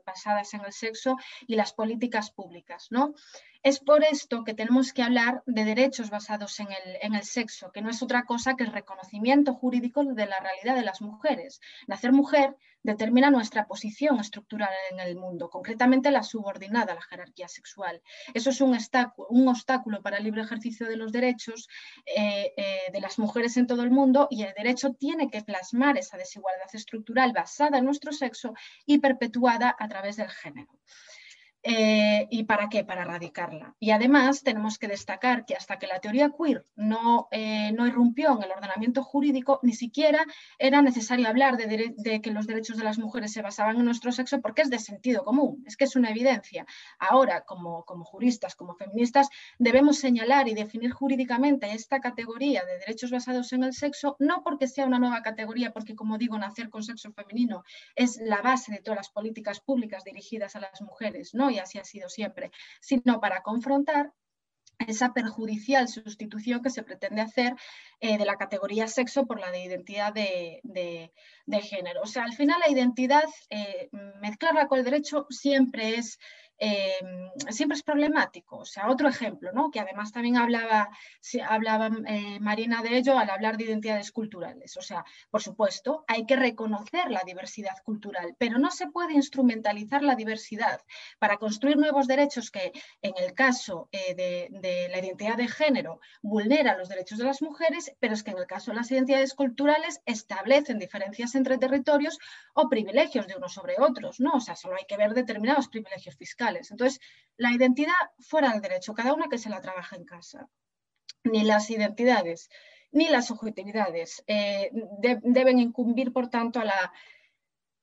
Speaker 5: basadas en el sexo y las políticas públicas. ¿no? Es por esto que tenemos que hablar de derechos basados en el, en el sexo, que no es otra cosa que el reconocimiento jurídico de la realidad de las mujeres. Nacer mujer determina nuestra posición estructural en el mundo, concretamente la subordinada a la jerarquía sexual. Eso es un, obstáculo para el libre ejercicio de los derechos eh, eh, de las mujeres en todo el mundo y el derecho tiene que plasmar esa desigualdad estructural basada en nuestro sexo y perpetuada a través del género. Eh, ¿Y para qué? Para erradicarla. Y además tenemos que destacar que hasta que la teoría queer no, eh, no irrumpió en el ordenamiento jurídico, ni siquiera era necesario hablar de, que los derechos de las mujeres se basaban en nuestro sexo porque es de sentido común, es que es una evidencia. Ahora, como, como juristas, como feministas, debemos señalar y definir jurídicamente esta categoría de derechos basados en el sexo, no porque sea una nueva categoría, porque como digo, nacer con sexo femenino es la base de todas las políticas públicas dirigidas a las mujeres, ¿no? Y así ha sido siempre, sino para confrontar esa perjudicial sustitución que se pretende hacer eh, de la categoría sexo por la de identidad de, género. O sea, al final la identidad, eh, mezclarla con el derecho siempre es Em, siempre es problemático. O sea, otro ejemplo, ¿no? que además también hablaba, hablaba eh, Marina de ello al hablar de identidades culturales. O sea, por supuesto, hay que reconocer la diversidad cultural, pero no se puede instrumentalizar la diversidad para construir nuevos derechos que, en el caso eh, de, de, la identidad de género, vulnera los derechos de las mujeres, pero es que en el caso de las identidades culturales establecen diferencias entre territorios o privilegios de unos sobre otros. ¿no? O sea, solo hay que ver determinados privilegios fiscales entonces, la identidad fuera del derecho, cada una que se la trabaja en casa. Ni las identidades ni las subjetividades eh, deben incumbir, por tanto, a la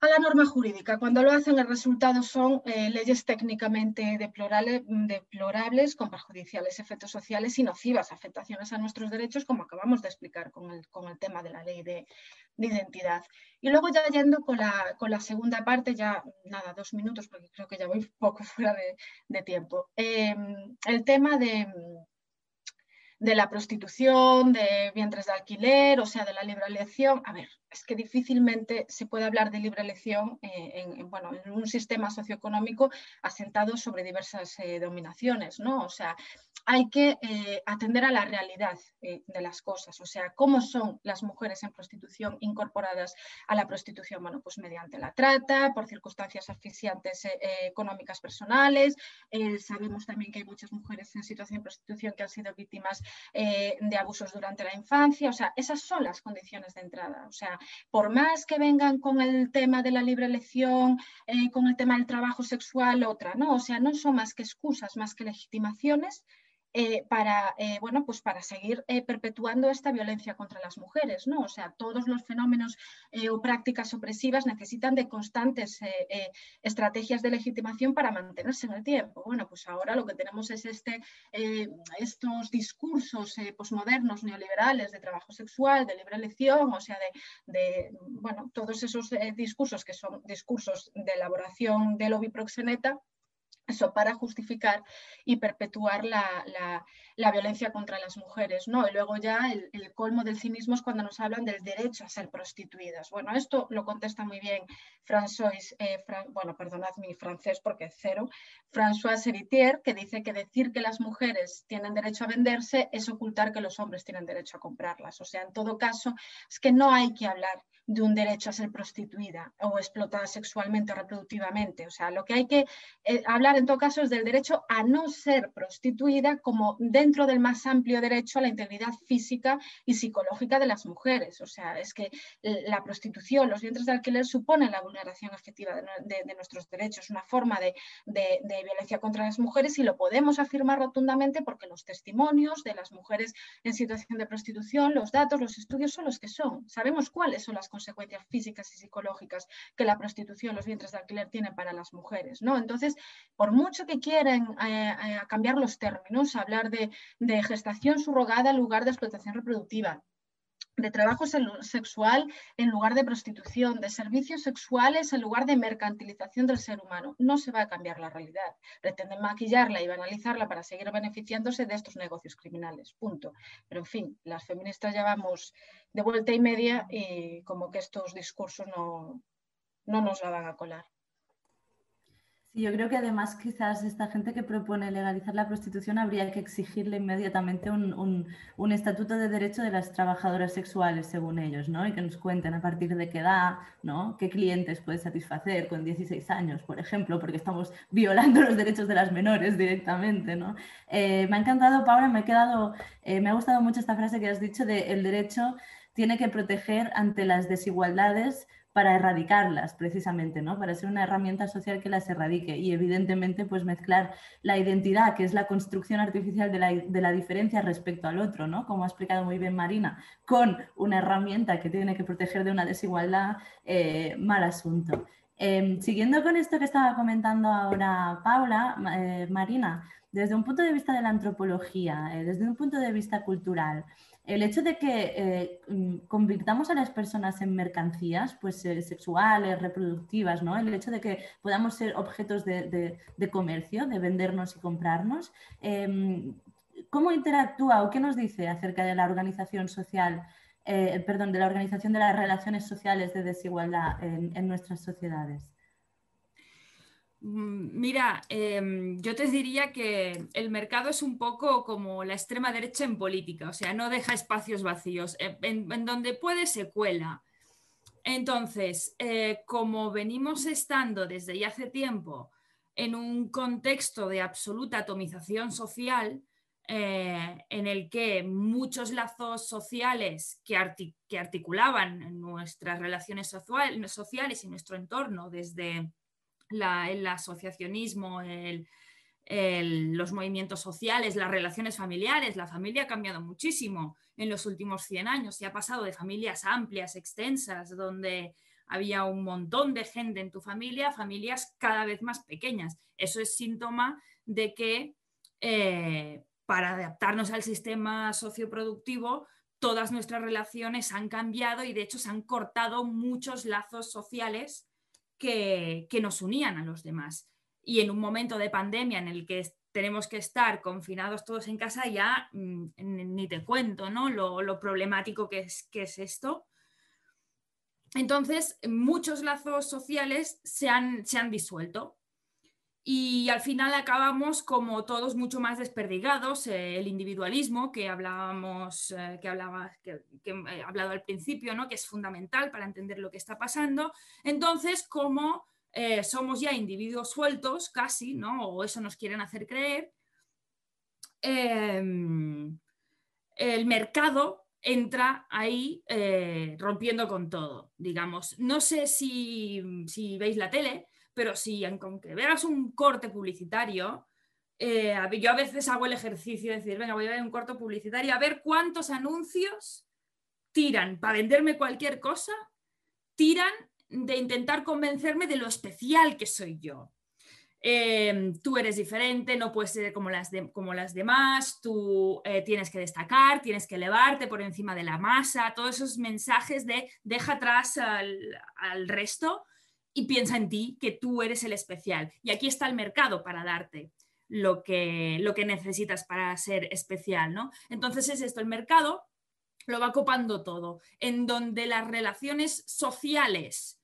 Speaker 5: a la norma jurídica. Cuando lo hacen, el resultado son eh, leyes técnicamente deplorables, con perjudiciales efectos sociales y nocivas afectaciones a nuestros derechos, como acabamos de explicar con el, con el tema de la ley de, identidad. Y luego ya yendo con la, con la, segunda parte, ya nada, dos minutos, porque creo que ya voy [LAUGHS] poco fuera de, tiempo. Em, el tema de de la prostitución, de vientres de alquiler, o sea, de la libre elección. A ver, es que difícilmente se puede hablar de libre elección eh, en, bueno, en un sistema socioeconómico asentado sobre diversas eh, dominaciones, ¿no? O sea, hay que eh, atender a la realidad de las cosas, o sea, cómo son las mujeres en prostitución incorporadas a la prostitución, bueno, pues mediante la trata, por circunstancias asfixiantes económicas personales, sabemos también que hay muchas mujeres en situación de prostitución que han sido víctimas de abusos durante la infancia, o sea, esas son las condiciones de entrada, o sea, por más que vengan con el tema de la libre elección, eh, con el tema del trabajo sexual, otra, ¿no? O sea, no son más que excusas, más que legitimaciones eh, para, eh, bueno, pues para seguir eh, perpetuando esta violencia contra las mujeres. ¿no? O sea, todos los fenómenos o prácticas opresivas necesitan de constantes estrategias de legitimación para mantenerse en el tiempo. Bueno, pues ahora lo que tenemos es este, estos discursos posmodernos neoliberales de trabajo sexual, de libre elección, o sea, de, de bueno, todos esos discursos que son discursos de elaboración del lobby proxeneta eso para justificar y perpetuar la, violencia contra las mujeres. ¿no? Y luego ya el, colmo del cinismo es cuando nos hablan del derecho a ser prostituidas. Bueno, esto lo contesta muy bien François, eh, bueno, perdonad mi francés porque es cero, François Seritier, que dice que decir que las mujeres tienen derecho a venderse es ocultar que los hombres tienen derecho a comprarlas. O sea, en todo caso, es que no hay que hablar de un derecho a ser prostituida o explotada sexualmente o reproductivamente. O sea, lo que hay que eh, hablar en todo caso es del derecho a no ser prostituida como dentro del más amplio derecho a la integridad física y psicológica de las mujeres. O sea, es que la prostitución, los vientres de alquiler suponen la vulneración efectiva de, nuestros derechos, una forma de, violencia contra las mujeres y lo podemos afirmar rotundamente porque los testimonios de las mujeres en situación de prostitución, los datos, los estudios son los que son. Sabemos cuáles son las consecuencias físicas y psicológicas que la prostitución, los vientres de alquiler tienen para las mujeres. ¿no? Entonces, por mucho que quieran eh, eh, cambiar los términos, hablar de, de gestación subrogada en lugar de explotación reproductiva, de trabajo sexual en lugar de prostitución, de servicios sexuales en lugar de mercantilización del ser humano. No se va a cambiar la realidad. Pretenden maquillarla y banalizarla para seguir beneficiándose de estos negocios criminales. Punto. Pero en fin, las feministas ya vamos de vuelta y media y como que estos discursos no, no nos la van a colar
Speaker 2: yo creo que además quizás esta gente que propone legalizar la prostitución habría que exigirle inmediatamente un, estatuto de derecho de las trabajadoras sexuales, según ellos, ¿no? Y que nos cuenten a partir de qué edad, ¿no? ¿Qué clientes puede satisfacer con 16 años, por ejemplo? Porque estamos violando los derechos de las menores directamente, ¿no? Eh, me ha encantado, Paula, me, he quedado, eh, me ha gustado mucho esta frase que has dicho de el derecho tiene que proteger ante las desigualdades para erradicarlas precisamente, ¿no? Para ser una herramienta social que las erradique y evidentemente pues mezclar la identidad, que es la construcción artificial de la, diferencia respecto al otro, ¿no? Como ha explicado muy bien Marina, con una herramienta que tiene que proteger de una desigualdad, eh, mal asunto. Em, siguiendo con esto que estaba comentando ahora Paula, eh, Marina, desde un punto de vista de la antropología, eh, desde un punto de vista cultural, el hecho de que eh, mm, convirtamos a las personas en mercancías pues, eh, sexuales, reproductivas, ¿no? el hecho de que podamos ser objetos de, comercio, de vendernos y comprarnos, em, ¿cómo interactúa o qué nos dice acerca de la organización social, eh, perdón, de la organización de las relaciones sociales de desigualdad en nuestras sociedades?
Speaker 3: Mm, mira, em, yo te diría que el mercado es un poco como la extrema derecha en política, o sea, no deja espacios vacíos, eh, en, donde puede se cuela. Entonces, eh, como venimos estando desde ya hace tiempo en un contexto de absoluta atomización social, eh, en el que muchos lazos sociales que, articulaban nuestras relaciones sociales y nuestro entorno desde el asociacionismo, los movimientos sociales, las relaciones familiares. La familia ha cambiado muchísimo en los últimos 100 años y ha pasado de familias amplias, extensas, donde había un montón de gente en tu familia, familias cada vez más pequeñas. Eso es síntoma de que eh, para adaptarnos al sistema socioproductivo, todas nuestras relaciones han cambiado y de hecho se han cortado muchos lazos sociales que, nos unían a los demás. Y en un momento de pandemia en el que tenemos que estar confinados todos en casa, ya mm, ni te cuento ¿no? lo, problemático que es, que es esto. Entonces, muchos lazos sociales se han, se han disuelto y al final acabamos como todos mucho más desperdigados, eh, el individualismo que hablábamos, eh, que hablaba, que, he hablado al principio, ¿no? que es fundamental para entender lo que está pasando. Entonces, como eh, somos ya individuos sueltos, casi, ¿no? o eso nos quieren hacer creer, em, el mercado entra ahí rompiendo con todo, digamos. No sé si, si veis la tele, pero si aunque veas un corte publicitario, eh, yo a veces hago el ejercicio de decir, venga, voy a ver un corte publicitario, a ver cuántos anuncios tiran para venderme cualquier cosa, tiran de intentar convencerme de lo especial que soy yo. Em, tú eres diferente, no puedes ser como las, como las demás, tú eh, tienes que destacar, tienes que elevarte por encima de la masa, todos esos mensajes de deja atrás al resto y piensa en ti, que tú eres el especial. Y aquí está el mercado para darte lo que, lo que necesitas para ser especial, ¿no? Entonces es esto, el mercado lo va copando todo, en donde las relaciones sociales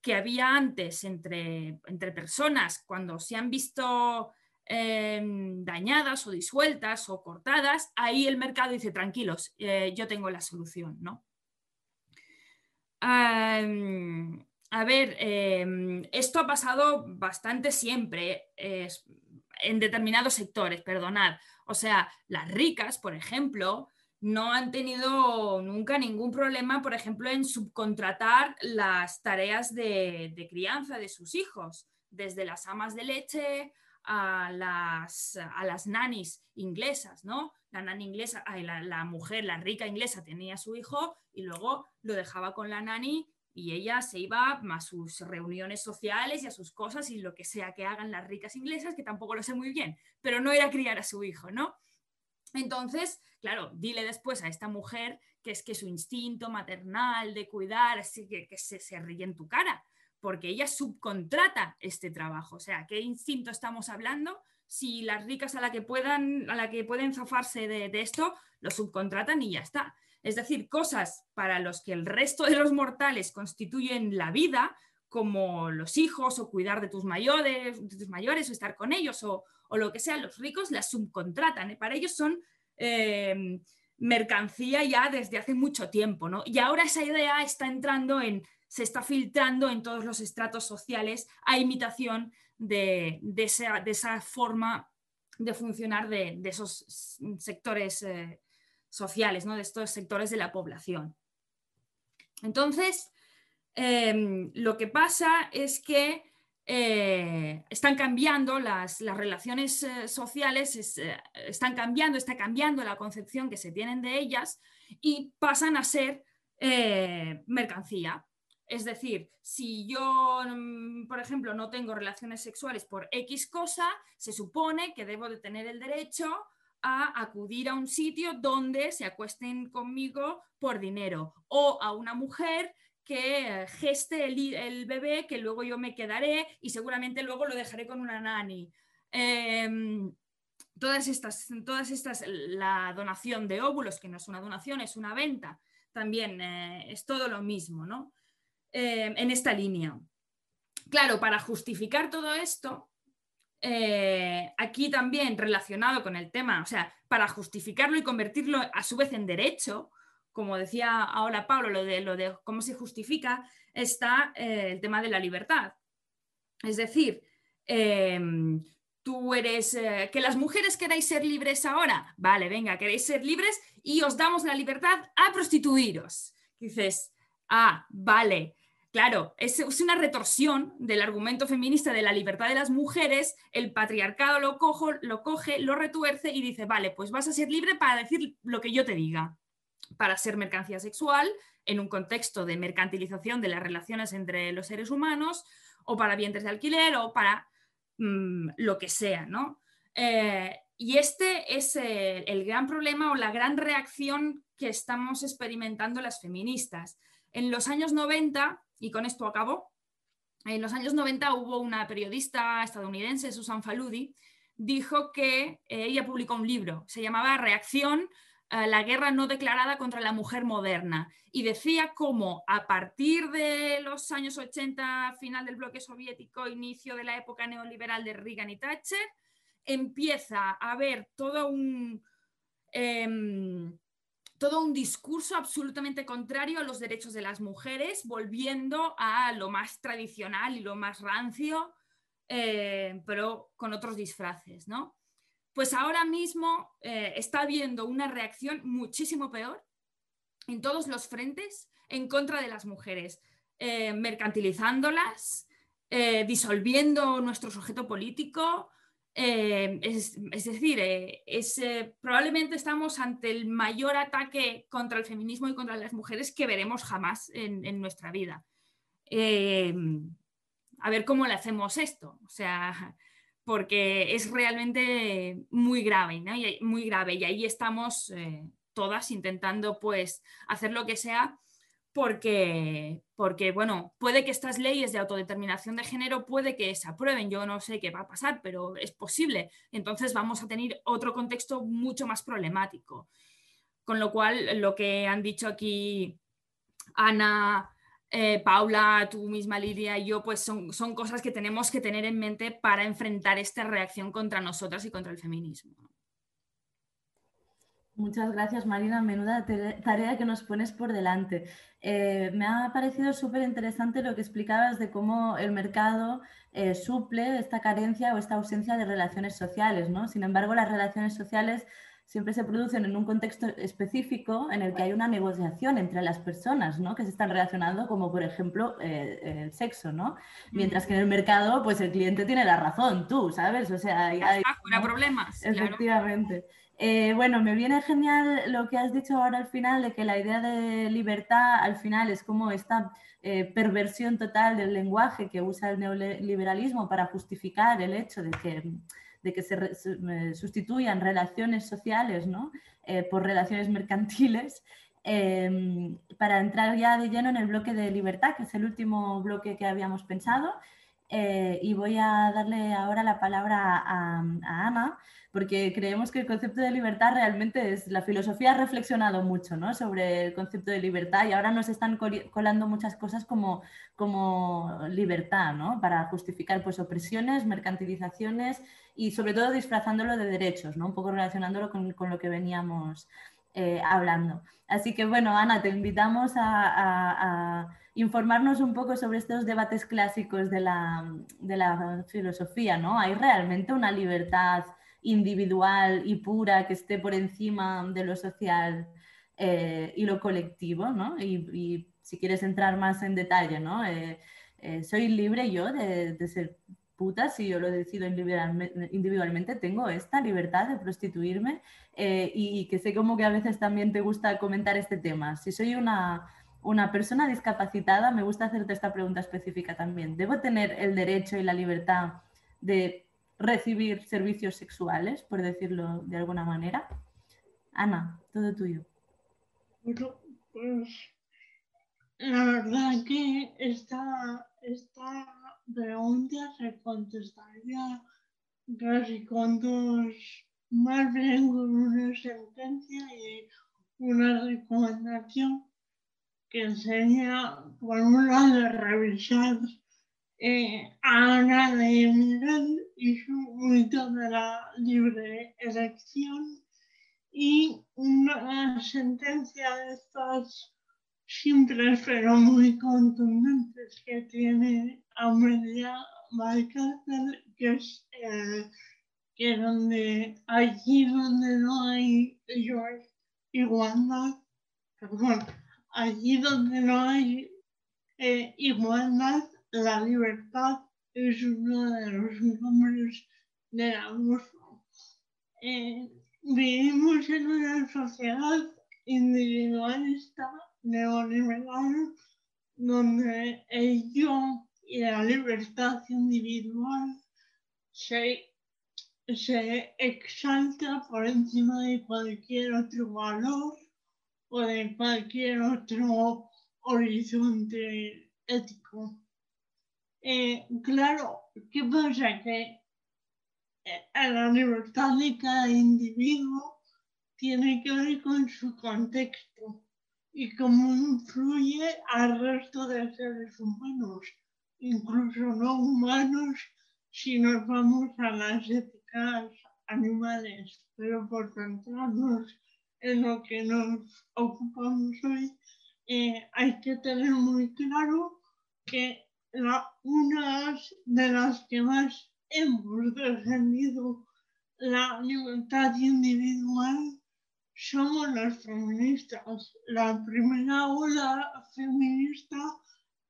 Speaker 3: que había antes entre, entre personas cuando se han visto em, dañadas o disueltas o cortadas, ahí el mercado dice, tranquilos, eh, yo tengo la solución, ¿no? A ver, em, esto ha pasado bastante siempre en determinados sectores, perdonad. O sea, las ricas, por ejemplo, no han tenido nunca ningún problema, por ejemplo, en subcontratar las tareas de, crianza de sus hijos, desde las amas de leche a las, a las nanis inglesas, ¿no? La nani inglesa, la, la, mujer, la rica inglesa tenía a su hijo y luego lo dejaba con la nani y ella se iba a sus reuniones sociales y a sus cosas y lo que sea que hagan las ricas inglesas, que tampoco lo sé muy bien, pero no era criar a su hijo, ¿no? Entonces, claro, dile después a esta mujer que es que su instinto maternal de cuidar, así que, se, se ríe en tu cara, porque ella subcontrata este trabajo. O sea, ¿qué instinto estamos hablando? Si las ricas a la que puedan, a la que pueden zafarse de, de esto, lo subcontratan y ya está. Es decir, cosas para los que el resto de los mortales constituyen la vida, como los hijos o cuidar de tus mayores, de tus mayores o estar con ellos o, lo que sea, los ricos las subcontratan. ¿eh? Para ellos son eh, mercancía ya desde hace mucho tiempo. ¿no? Y ahora esa idea está entrando en, se está filtrando en todos los estratos sociales a imitación de, esa, forma de funcionar de, esos sectores eh, sociales, ¿no? de estos sectores de la población. Entonces, em, lo que pasa es que eh, están cambiando las, relaciones eh, sociales, eh, están cambiando, está cambiando la concepción que se tienen de ellas y pasan a ser mercancía. Es decir, si yo, mm, por ejemplo, no tengo relaciones sexuales por X cosa, se supone que debo de tener el derecho a acudir a un sitio donde se acuesten conmigo por dinero o a una mujer que geste el, bebé que luego yo me quedaré y seguramente luego lo dejaré con una nani. Em, todas estas, todas estas, la donación de óvulos, que no es una donación, es una venta, también eh, es todo lo mismo, ¿no? Em, en esta línea. Claro, para justificar todo esto, eh, aquí también relacionado con el tema, o sea, para justificarlo y convertirlo a su vez en derecho, como decía ahora Pablo, lo de, cómo se justifica, está eh, el tema de la libertad. Es decir, em, tú eres, eh, que las mujeres queráis ser libres ahora, vale, venga, queréis ser libres y os damos la libertad a prostituiros. Dices, ah, vale, Claro, es, una retorsión del argumento feminista de la libertad de las mujeres, el patriarcado lo, lo coge, lo retuerce y dice, vale, pues vas a ser libre para decir lo que yo te diga, para ser mercancía sexual en un contexto de mercantilización de las relaciones entre los seres humanos, o para vientres de alquiler, o para mm, lo que sea, ¿no? Eh, y este es el gran problema o la gran reacción que estamos experimentando las feministas. En los años 90, y con esto acabo. En los años 90 hubo una periodista estadounidense, Susan Faludi, dijo que eh, ella publicó un libro, se llamaba Reacción a la guerra no declarada contra la mujer moderna y decía cómo a partir de los años 80, final del bloque soviético, inicio de la época neoliberal de Reagan y Thatcher, empieza a haber todo un... Em, todo un discurso absolutamente contrario a los derechos de las mujeres, volviendo a lo más tradicional y lo más rancio, eh, pero con otros disfraces, ¿no? Pues ahora mismo eh, está habiendo una reacción muchísimo peor en todos los frentes en contra de las mujeres, eh, mercantilizándolas, disolviendo nuestro sujeto político, eh, es, decir, eh, eh, probablemente estamos ante el mayor ataque contra el feminismo y contra las mujeres que veremos jamás en, nuestra vida. a ver cómo le hacemos esto, o sea, porque es realmente muy grave, y, muy grave, y ahí estamos todas intentando pues hacer lo que sea porque, porque, bueno, puede que estas leyes de autodeterminación de género puede que se aprueben, yo no sé qué va a pasar, pero es posible. Entonces vamos a tener otro contexto mucho más problemático. Con lo cual, lo que han dicho aquí Ana, eh, Paula, tú misma, Lidia y yo, pues son, son cosas que tenemos que tener en mente para enfrentar esta reacción contra nosotras y contra el feminismo.
Speaker 2: Muchas gracias, Marina. Menuda tarea que nos pones por delante. Eh, me ha parecido súper interesante lo que explicabas de cómo el mercado eh, suple esta carencia o esta ausencia de relaciones sociales. ¿no? Sin embargo, las relaciones sociales siempre se producen en un contexto específico en el que hay una negociación entre las personas ¿no? que se están relacionando, como por ejemplo eh, el sexo, ¿no? Mientras que en el mercado, pues el cliente tiene la razón, tú, ¿sabes? O sea, hay, hay
Speaker 3: problemas.
Speaker 2: Efectivamente. Eh, bueno, me viene genial lo que has dicho ahora al final, de que la idea de libertad al final es como esta eh, perversión total del lenguaje que usa el neoliberalismo para justificar el hecho de que, de que se, eh, sustituyan relaciones sociales ¿no? por relaciones mercantiles. em, para entrar ya de lleno en el bloque de libertad, que es el último bloque que habíamos pensado. Y voy a darle ahora la palabra a, Ana, porque creemos que el concepto de libertad realmente es, la filosofía ha reflexionado mucho ¿no? sobre el concepto de libertad y ahora nos están colando muchas cosas como, como libertad, ¿no? para justificar pues, opresiones, mercantilizaciones y sobre todo disfrazándolo de derechos, ¿no? un poco relacionándolo con, con lo que veníamos eh, hablando. Así que bueno, Ana, te invitamos a informarnos un poco sobre estos debates clásicos de la, de la filosofía, ¿no? ¿Hay realmente una libertad individual y pura que esté por encima de lo social eh, y lo colectivo, ¿no? Y, si quieres entrar más en detalle, ¿no? Eh, eh, soy libre yo de, de, ser puta si yo lo decido individualmente, tengo esta libertad de prostituirme y, y que sé como que a veces también te gusta comentar este tema. Si soy una una persona discapacitada, me gusta hacerte esta pregunta específica también. ¿Debo tener el derecho y la libertad de recibir servicios sexuales, por decirlo de alguna manera? Ana, todo tuyo.
Speaker 4: Bueno, pues la verdad que esta, esta pregunta se contestaría casi con dos, más bien con una sentencia y una recomendación que enseña, por un lado, revisar eh, Ana de Miguel y su mito de la libre elección y una sentencia de estas simples pero muy contundentes que tiene Amelia Valcárcel, que es eh, que donde allí donde no hay igualdad, perdón, allí donde no hay eh, igualdad, la libertad es uno de los nombres del abuso. Eh, vivimos en una sociedad individualista, neoliberal, donde el yo y la libertad individual se, se exalta por encima de cualquier otro valor o de cualquier otro horizonte ético. Eh, claro, ¿qué pasa? Que eh, la libertad de cada individuo tiene que ver con su contexto y cómo influye al resto de seres humanos, incluso no humanos, si nos vamos a las éticas animales. Pero por centrarnos en lo que nos ocupamos hoy, eh, hay que tener muy claro que la, una de las que más hemos defendido la libertad individual somos las feministas. La primera ola feminista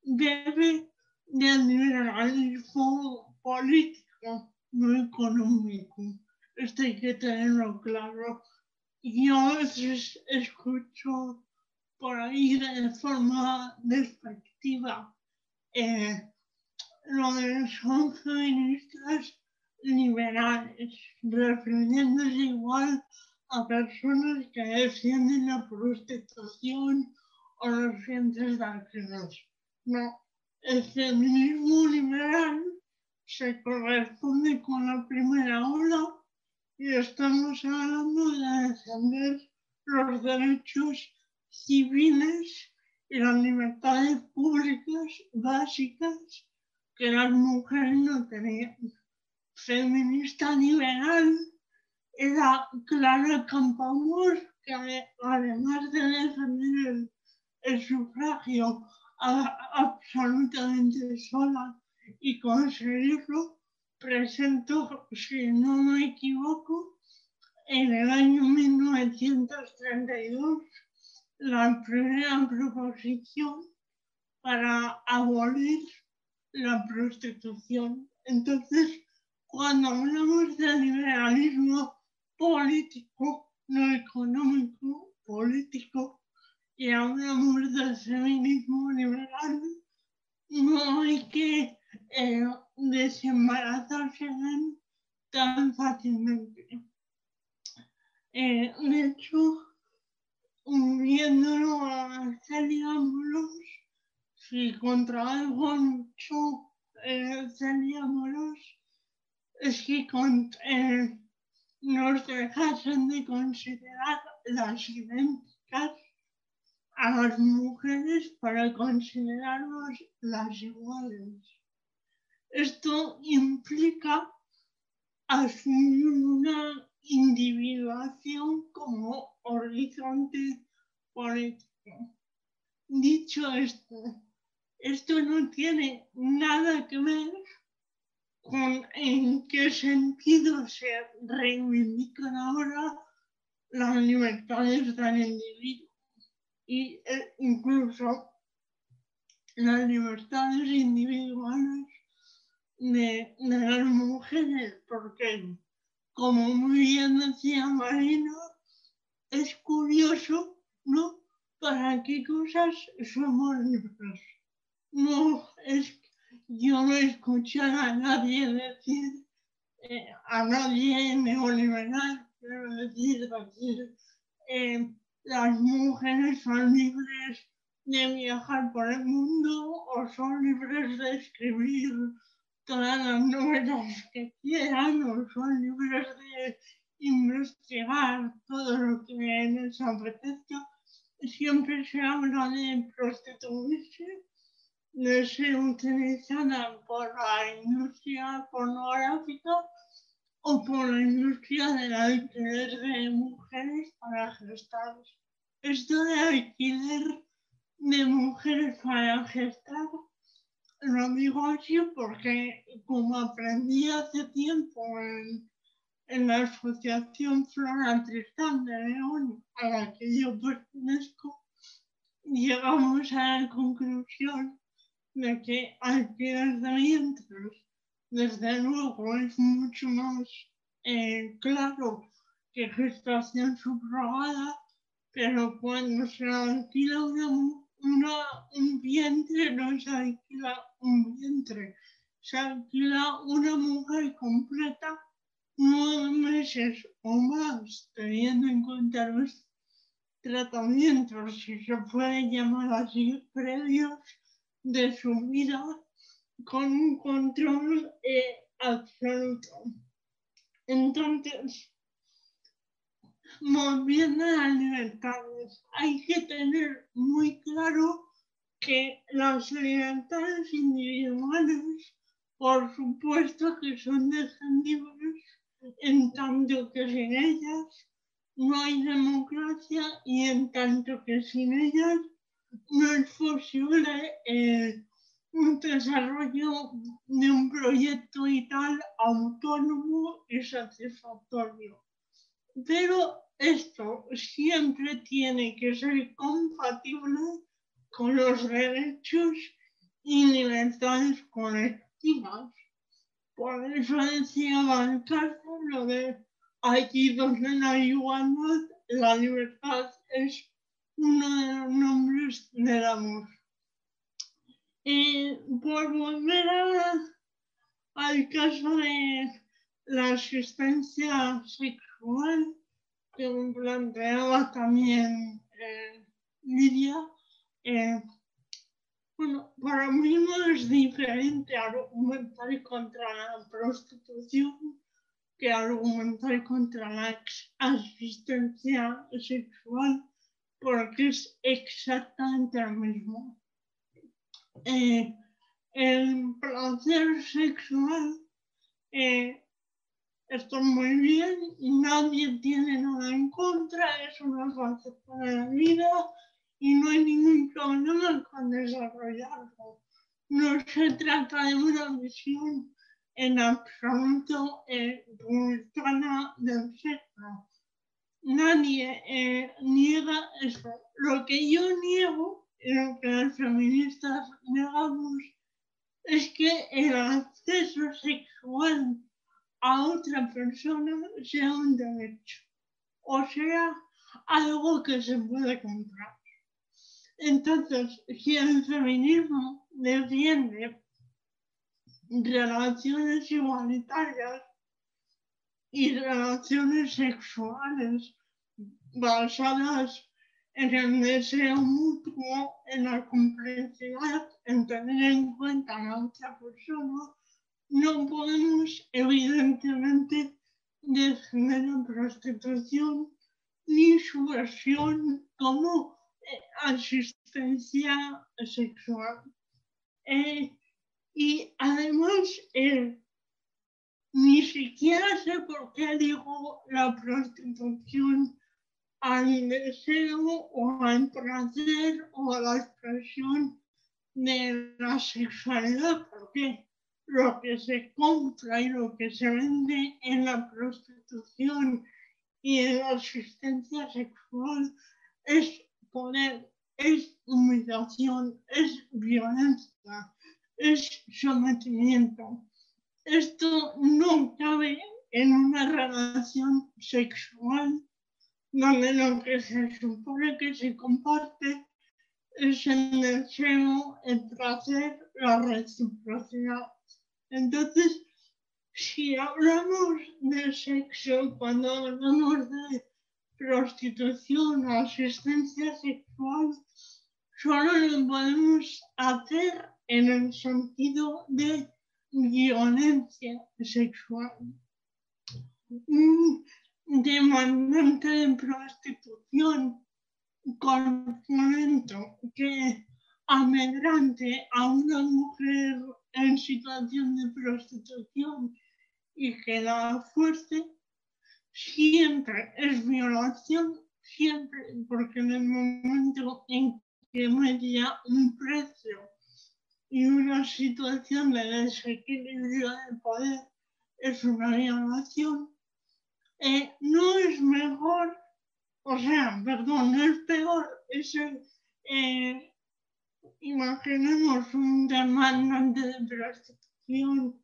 Speaker 4: debe del liberalismo político, no económico. Esto hay que tenerlo claro yo a escucho por ahí de forma despectiva eh, lo de son feministas liberales, refiriéndose igual a personas que defienden la prostitución o los vientres ajenos. No, el feminismo liberal se corresponde con la primera ola y estamos hablando de defender los derechos civiles y las libertades públicas básicas que las mujeres no tenían. Feminista liberal era Clara Campoamor, que además de defender el, sufragio absolutamente sola y conseguirlo, presentó, si no me equivoco, en el año 1932 la primera proposición para abolir la prostitución. Entonces, cuando hablamos de liberalismo político, no económico, político, y hablamos del feminismo liberal, no hay que eh, desembarazarse tan fácilmente. Eh, de hecho, uniéndolo a la serie si contra algo luchó en eh, es que eh, nos dejasen de considerar las idénticas a las mujeres para considerarnos las iguales. Esto implica asumir una individuación como horizonte político. Dicho esto, esto no tiene nada que ver con en qué sentido se reivindican ahora las libertades del individuo y e incluso las libertades individuales de, de, las mujeres, porque como muy bien decía Marina, es curioso, ¿no? ¿Para qué cosas somos libres? No es yo no escuché a nadie decir, eh, a nadie neoliberal, quiero decir, decir eh, las mujeres son libres de viajar por el mundo o son libres de escribir todas las novelas que quieran o son libres de investigar todo lo que les apetezca. Siempre se habla de prostituirse de ser utilizada por la industria pornográfica o por la industria del alquiler de mujeres para gestar. Esto de alquiler de mujeres para gestar lo digo así porque como aprendí hace tiempo en, en la Asociación Flora Tristán de León a la que yo pertenezco, llegamos a la conclusión de que vientres, desde luego, es mucho más eh, claro que gestación subrogada, pero cuando se alquila una, un vientre, no se alquila un vientre, se alquila una mujer completa nueve meses o más, teniendo en cuenta los tratamientos, si se puede llamar así, previos de su vida con un control eh, absoluto. Entonces, volviendo a las libertades, hay que tener muy claro que las libertades individuales, por supuesto que son defendibles, en tanto que sin ellas no hay democracia y en tanto que sin ellas no es posible eh, un desarrollo de un proyecto vital autónomo y satisfactorio. Pero esto siempre tiene que ser compatible con los derechos y libertades colectivas. Por eso decía lo de aquí donde hay igualdad, la libertad es uno de los nombres del amor. Y por volver al caso de la asistencia sexual que me planteaba también eh, Lidia, eh, bueno, para mí no es diferente argumentar contra la prostitución que argumentar contra la asistencia sexual porque es exactamente lo mismo. Eh, el placer sexual eh, está muy bien nadie tiene nada en contra, es una faceta de la vida y no hay ningún problema con desarrollarlo. No se trata de una visión en absoluto eh, del sexo nadie eh, niega eso. Lo que yo niego, lo que las feministas negamos, es que el acceso sexual a otra persona sea un derecho, o sea, algo que se puede comprar. Entonces, si el feminismo defiende relaciones igualitarias, y relaciones sexuales basadas en el deseo mutuo, en la complicidad, en tener en cuenta a la otra persona, no podemos evidentemente defender la prostitución ni su versión como eh, asistencia sexual. Eh, y además, ni siquiera sé por qué digo la prostitución al deseo o al placer o a la expresión de la sexualidad, porque lo que se compra y lo que se vende en la prostitución y en la asistencia sexual es poder, es humillación, es violencia, es sometimiento. Esto no cabe en una relación sexual donde lo que se supone que se comparte es el deseo, el placer, la reciprocidad. Entonces, si hablamos de sexo, cuando hablamos de prostitución asistencia sexual, solo lo podemos hacer en el sentido de violencia sexual. Un demandante de prostitución corpulento que amedrante a una mujer en situación de prostitución y que la fuerce, siempre es violación, siempre, porque en el momento en que media un precio y una situación de desequilibrio de poder es una violación, eh, no es mejor, o sea, perdón, no es peor, es eh, imaginemos un demandante de prostitución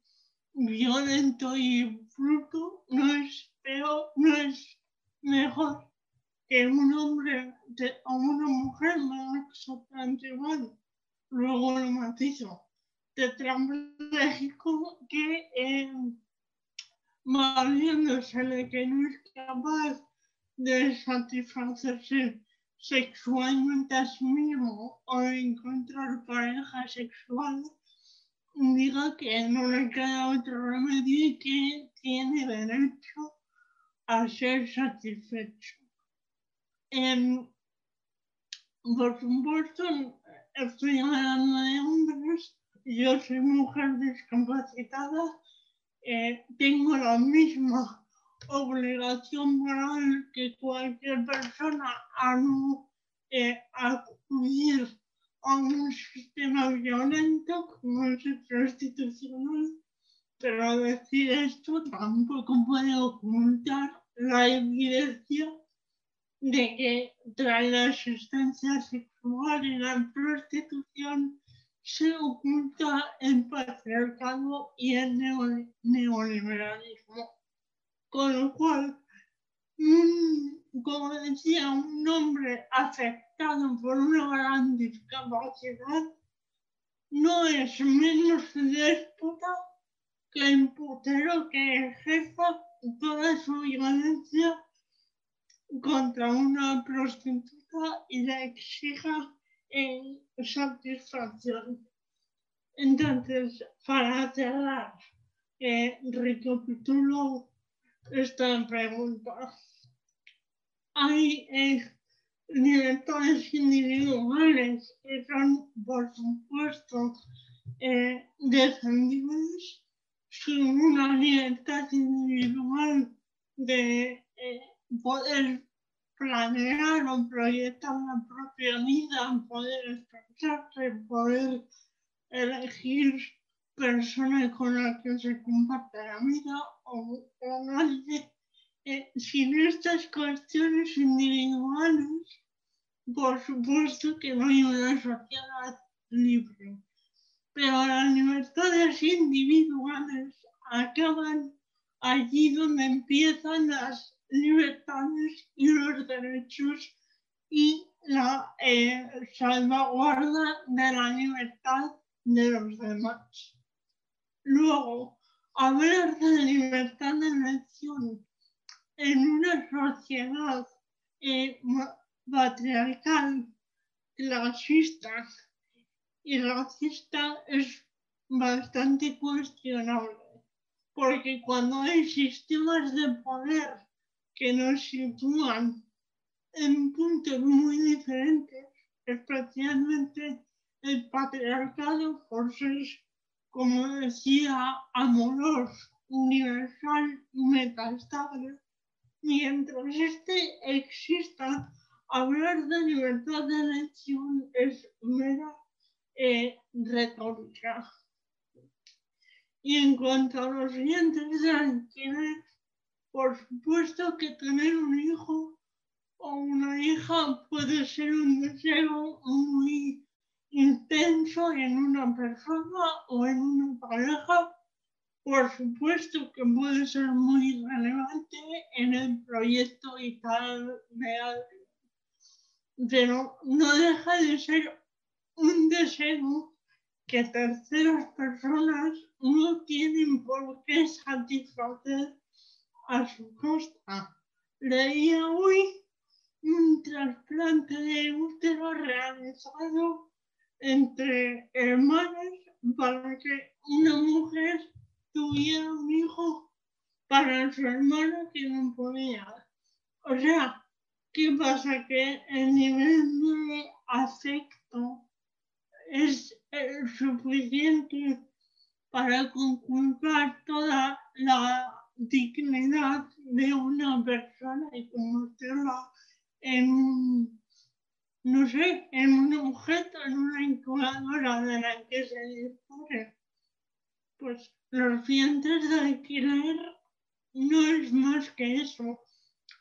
Speaker 4: violento y bruto, no es peor, no es mejor que un hombre o una mujer me exactamente igual. Luego lo matizo. Tetrapléjico que eh, valiéndose que no es capaz de satisfacerse sexualmente a sí mismo o encontrar pareja sexual, diga que no le queda otro remedio y que tiene derecho a ser satisfecho. por supuesto, estoy hablando de hombres, yo soy mujer discapacitada, eh, tengo la misma obligación moral que cualquier persona a no eh, acudir a un sistema violento como es el prostitucional, pero decir esto tampoco puede ocultar la evidencia de que tras la asistencia sexual y la prostitución se oculta el patriarcado y el neoliberalismo. Con lo cual, como decía, un hombre afectado por una gran discapacidad no es menos déspota que el putero que ejerza toda su violencia contra una prostituta y la exija en satisfacción. Entonces, para cerrar, eh, recapitulo esta pregunta. Hay eh, libertades individuales que son, por supuesto, eh, defendibles sin una libertad individual de eh, poder planear o proyectar la propia vida, poder expresarse, poder elegir persona con la que se comparte la vida o, nadie. Eh, sin estas cuestiones individuales, por supuesto que no hay una sociedad libre. Pero las libertades individuales acaban allí donde empiezan las libertades y los derechos y la eh, salvaguarda de la libertad de los demás. Luego, hablar de libertad de elección en una sociedad eh, patriarcal, clasista y racista es bastante cuestionable, porque cuando hay sistemas de poder que nos sitúan en puntos muy diferentes, especialmente el patriarcado por ser, como decía, amoroso, universal, metastable, mientras este exista, hablar de libertad de elección es mera eh, retórica. Y en cuanto a los dientes de alquiler, por supuesto que tener un hijo o una hija puede ser un deseo muy intenso en una persona o en una pareja, por supuesto que puede ser muy relevante en el proyecto vital real, pero no deja de ser un deseo que terceras personas no tienen por qué satisfacer a su costa. Leía hoy un trasplante de útero realizado entre hermanas para que una mujer tuviera un hijo para su hermana que no podía. O sea, ¿qué pasa? Que el nivel de afecto es eh, suficiente para conculcar toda la dignidad de una persona y convertirla en un, no sé, en un objeto, en una incubadora de la que se dispone. Pues los dientes de alquiler no es más que eso,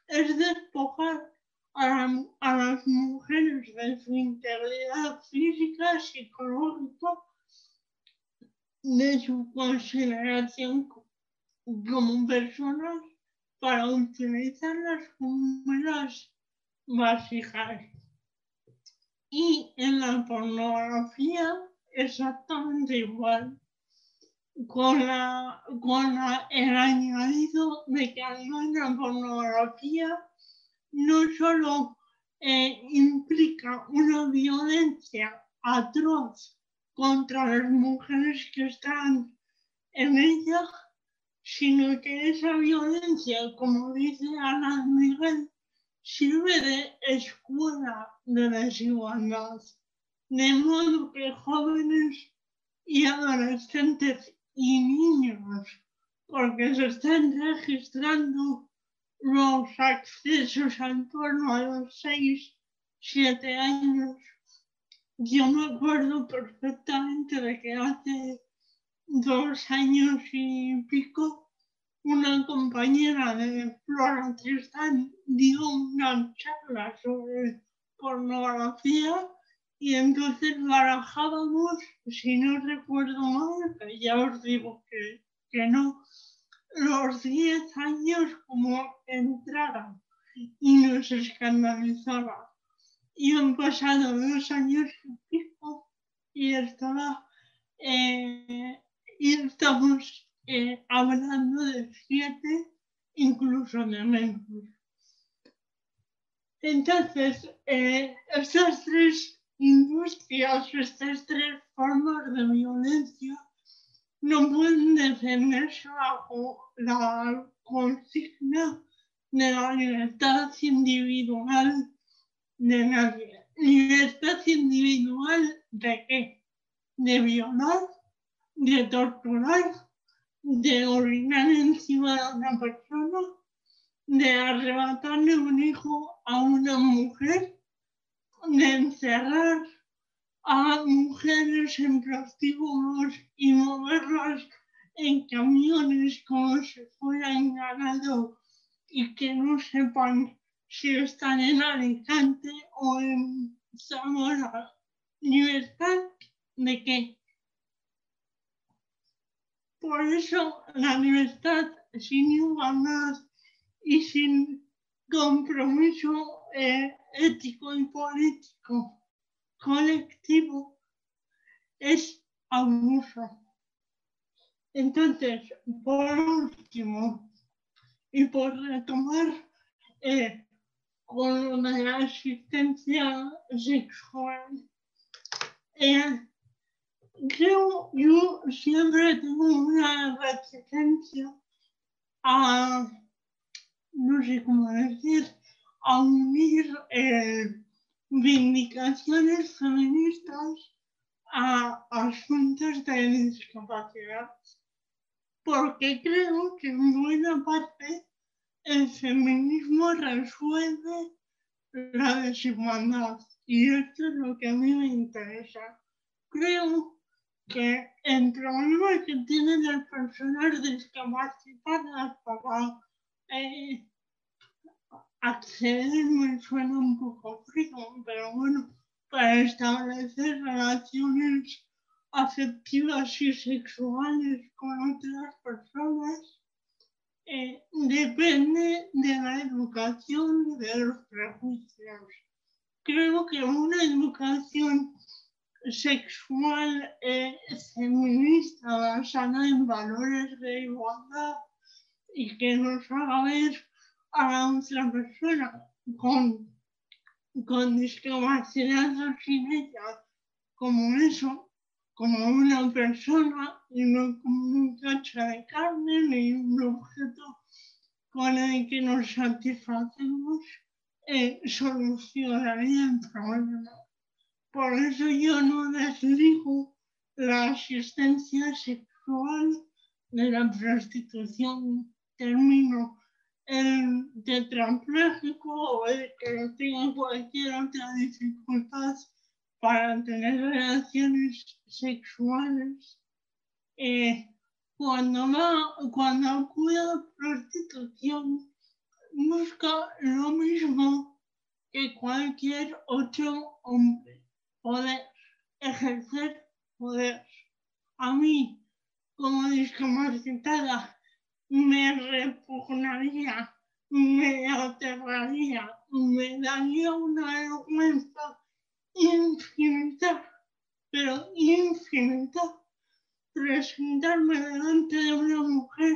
Speaker 4: es despojar a, las mujeres de su integridad física, psicológica, de su consideración como personas para utilizarlas como las vasijas. Y en la pornografía exactamente igual, con, la, con la, el añadido de que en la pornografía no solo eh, implica una violencia atroz contra las mujeres que están en ella, sino que esa violencia, como dice Ana Miguel, sirve de escuela de desigualdad, de modo que jóvenes y adolescentes y niños, porque se están registrando los accesos en torno a los 6, 7 años. Yo me acuerdo perfectamente de que hace dos años y pico una compañera de Flora Tristán dio una charla sobre pornografía y entonces barajábamos, si no recuerdo mal, ya os digo que, que no, los 10 años como entrara y nos escandalizaba. Y han pasado dos años y estaba eh, y estamos eh, hablando de siete, incluso de menos. Entonces, eh, estas tres industrias, estas tres formas de violencia no pueden defenderse bajo la consigna de la libertad individual de nadie. ¿Libertad individual de qué? De violar, de torturar, de orinar encima de una persona, de arrebatarle un hijo a una mujer, de encerrar a mujeres en prostíbulos y moverlas en camiones como si fueran ganado y que no sepan si están en Alicante o en Zamora. ¿Libertad de qué? Por eso la libertad sin igualdad y sin compromiso eh, ético y político colectivo es abuso. Entonces, por último, y por retomar eh, con la asistencia sexual. Eh, creo, yo siempre tengo una resistencia a, no sé cómo decir, a unir eh, vindicaciones feministas a asuntos de discapacidad, porque creo que en buena parte el feminismo resuelve la desigualdad y esto es lo que a mí me interesa. Creo que el problema que tienen las personas discapacitadas para eh, acceder me suena un poco frío, pero bueno, para establecer relaciones afectivas y sexuales con otras personas eh, depende de la educación y de los prejuicios. Creo que una educación sexual eh, feminista basada en valores de igualdad y que nos haga ver a la otra persona con con discapacidad ella como eso, como una persona y no como un cacho de carne ni un objeto con el que nos satisfacemos, eh, solucionaría el problema. Por eso yo no desligo la asistencia sexual de la prostitución. Termino el tetrapléjico o el que tenga cualquier otra dificultad para tener relaciones sexuales, eh, cuando, va, cuando acude a prostitución, busca lo mismo que cualquier otro hombre, poder ejercer poder. A mí, como discapacitada, me repugnaría, me aterraría, me daría una vergüenza infinita, pero infinita, presentarme delante de una mujer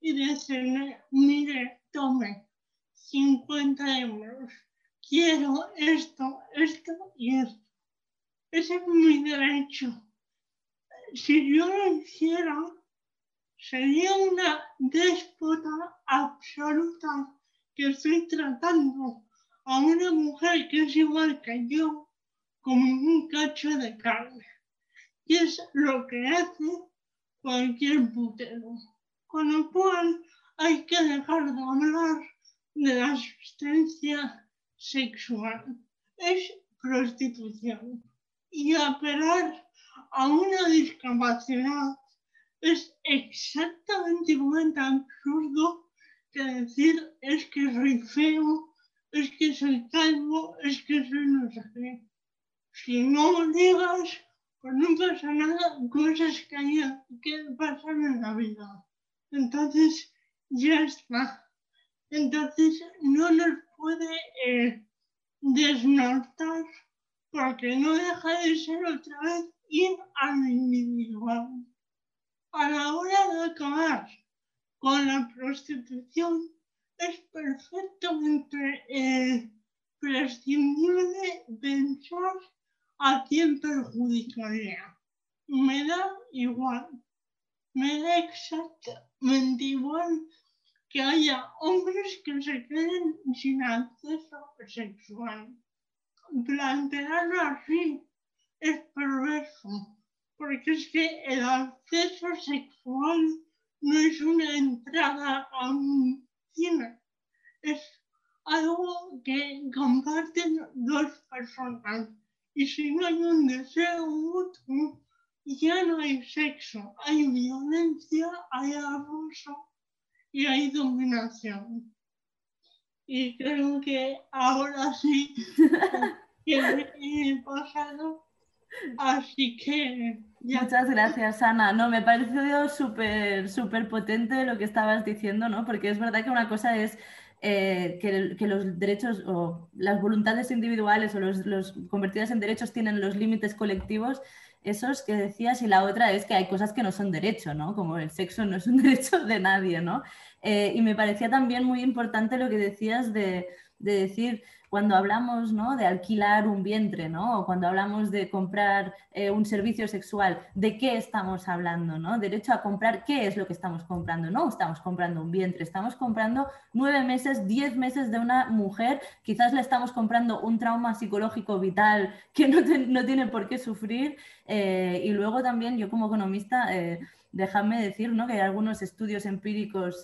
Speaker 4: y decirle, mire, tome 50 euros, quiero esto, esto y esto. Ese es mi derecho. Si yo lo hiciera, sería una déspota absoluta que estoy tratando a una mujer que es igual que yo como un cacho de carne. Y es lo que hace cualquier putero. Con lo cual hay que dejar de hablar de la asistencia sexual. Es prostitución. Y apelar a una discapacidad es exactamente igual de absurdo que decir es que soy feo, es que soy calvo, es que soy no sé qué. Si no digas, pues no pasa nada, cosas que, hay, que pasan en la vida. Entonces, ya está. Entonces, no nos puede eh, desnortar porque no deja de ser otra vez ir al individual a la hora de acabar con la prostitución es perfectamente eh, prescindible pensar a quién perjudicaría. Me da igual, me da exactamente igual que haya hombres que se queden sin acceso sexual. Plantearlo así es perverso porque es que el acceso sexual no es una entrada a un cine, es algo que comparten dos personas. Y si no hay un deseo mutuo, ya no hay sexo, hay violencia, hay abuso y hay dominación. Y creo que ahora sí [LAUGHS] que he pasado Así que...
Speaker 1: Muchas gracias, Ana. No, me pareció súper, súper potente lo que estabas diciendo, ¿no? Porque es verdad que una cosa es eh, que, los derechos o las voluntades individuales o los, los convertidas en derechos tienen los límites colectivos, esos que decías, y la otra es que hay cosas que no son derecho, ¿no? Como el sexo no es un [LAUGHS] derecho de nadie, ¿no?
Speaker 2: Eh, y me parecía también muy importante lo que decías de, de decir, cuando hablamos ¿no? de alquilar un vientre, ¿no? o cuando hablamos de comprar eh, un servicio sexual, ¿de qué estamos hablando? ¿no? Derecho a comprar, ¿qué es lo que estamos comprando? No estamos comprando un vientre, estamos comprando nueve meses, diez meses de una mujer, quizás le estamos comprando un trauma psicológico vital que no, no tiene por qué sufrir. Eh, y luego también yo como economista, eh, déjame decir ¿no? que hay algunos estudios empíricos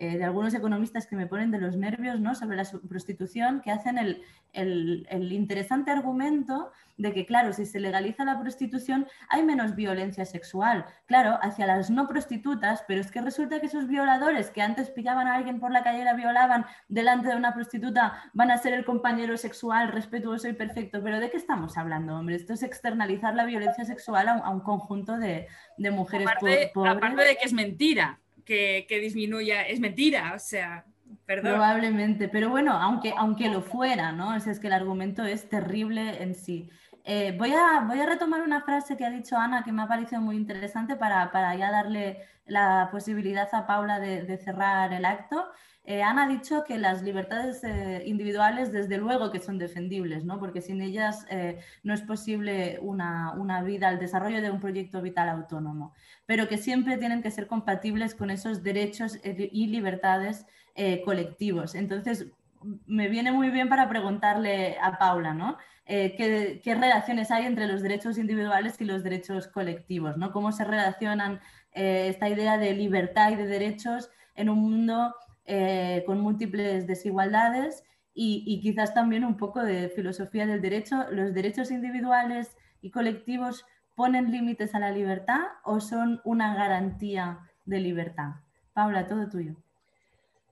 Speaker 2: eh, de algunos economistas que me ponen de los nervios ¿no? sobre la prostitución, que hacen el, el, interesante argumento de que, claro, si se legaliza la prostitución hay menos violencia sexual, claro, hacia las no prostitutas, pero es que resulta que esos violadores que antes pillaban a alguien por la calle y la violaban delante de una prostituta van a ser el compañero sexual respetuoso y perfecto. Pero ¿de qué estamos hablando, hombre? Esto es externalizar la violencia sexual a un, conjunto de, de mujeres
Speaker 3: pobres. Aparte de que es mentira que, disminuya, es mentira, o sea, perdón.
Speaker 2: Probablemente, pero bueno, aunque, aunque lo fuera, ¿no? es que el argumento es terrible en sí. Eh, voy, a, voy a retomar una frase que ha dicho Ana que me ha parecido muy interesante para, para ya darle la posibilidad a Paula de, cerrar el acto. Eh, Ana ha dicho que las libertades eh, individuales, desde luego que son defendibles, ¿no? porque sin ellas no es posible una, una, vida, el desarrollo de un proyecto vital autónomo pero que siempre tienen que ser compatibles con esos derechos y libertades eh, colectivos. Entonces, me viene muy bien para preguntarle a Paula, ¿no? Eh, ¿qué, relaciones hay entre los derechos individuales y los derechos colectivos? ¿Cómo se relacionan eh, esta idea de libertad y de derechos en un mundo con múltiples desigualdades y, y, quizás también un poco de filosofía del derecho? ¿Los derechos individuales y colectivos ponen límites a la libertad o son una garantía de libertad? Paula, todo tuyo.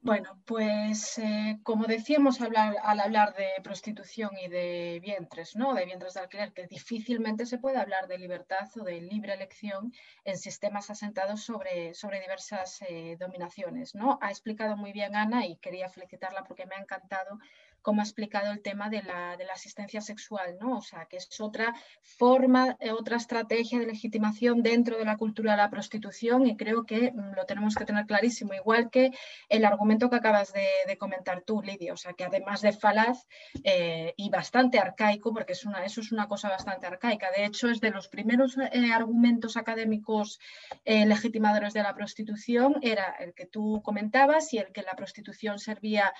Speaker 5: Bueno, pues eh, como decíamos al hablar de prostitución y de vientres, ¿no? de vientres de alquiler, que difícilmente se puede hablar de libertad o de libre elección en sistemas asentados sobre, sobre diversas eh, dominaciones. ¿no? Ha explicado muy bien Ana y quería felicitarla porque me ha encantado como ha explicado el tema de la, asistencia sexual, ¿no? O sea, que es otra forma, eh, otra estrategia de legitimación dentro de la cultura de la prostitución y creo que mm, lo tenemos que tener clarísimo, igual que el argumento que acabas de, comentar tú, Lidia, o sea, que además de falaz eh, y bastante arcaico, porque es una, eso es una cosa bastante arcaica, de hecho es de los primeros eh, argumentos académicos legitimadores de la prostitución, era el que tú comentabas y el que la prostitución servía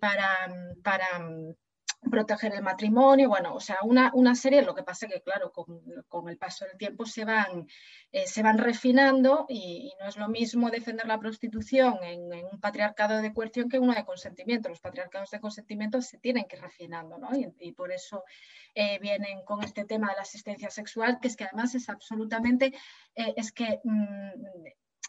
Speaker 5: para para mm, proteger el matrimonio, bueno, o sea, una, una serie, lo que pasa que, claro, con, el paso del tiempo se van, eh, se van refinando y, no es lo mismo defender la prostitución en, un patriarcado de coerción que uno de consentimiento. Los patriarcados de consentimiento se tienen que ir refinando, ¿no? Y, por eso eh, vienen con este tema de la asistencia sexual, que es que además es absolutamente, eh, es que... Mm,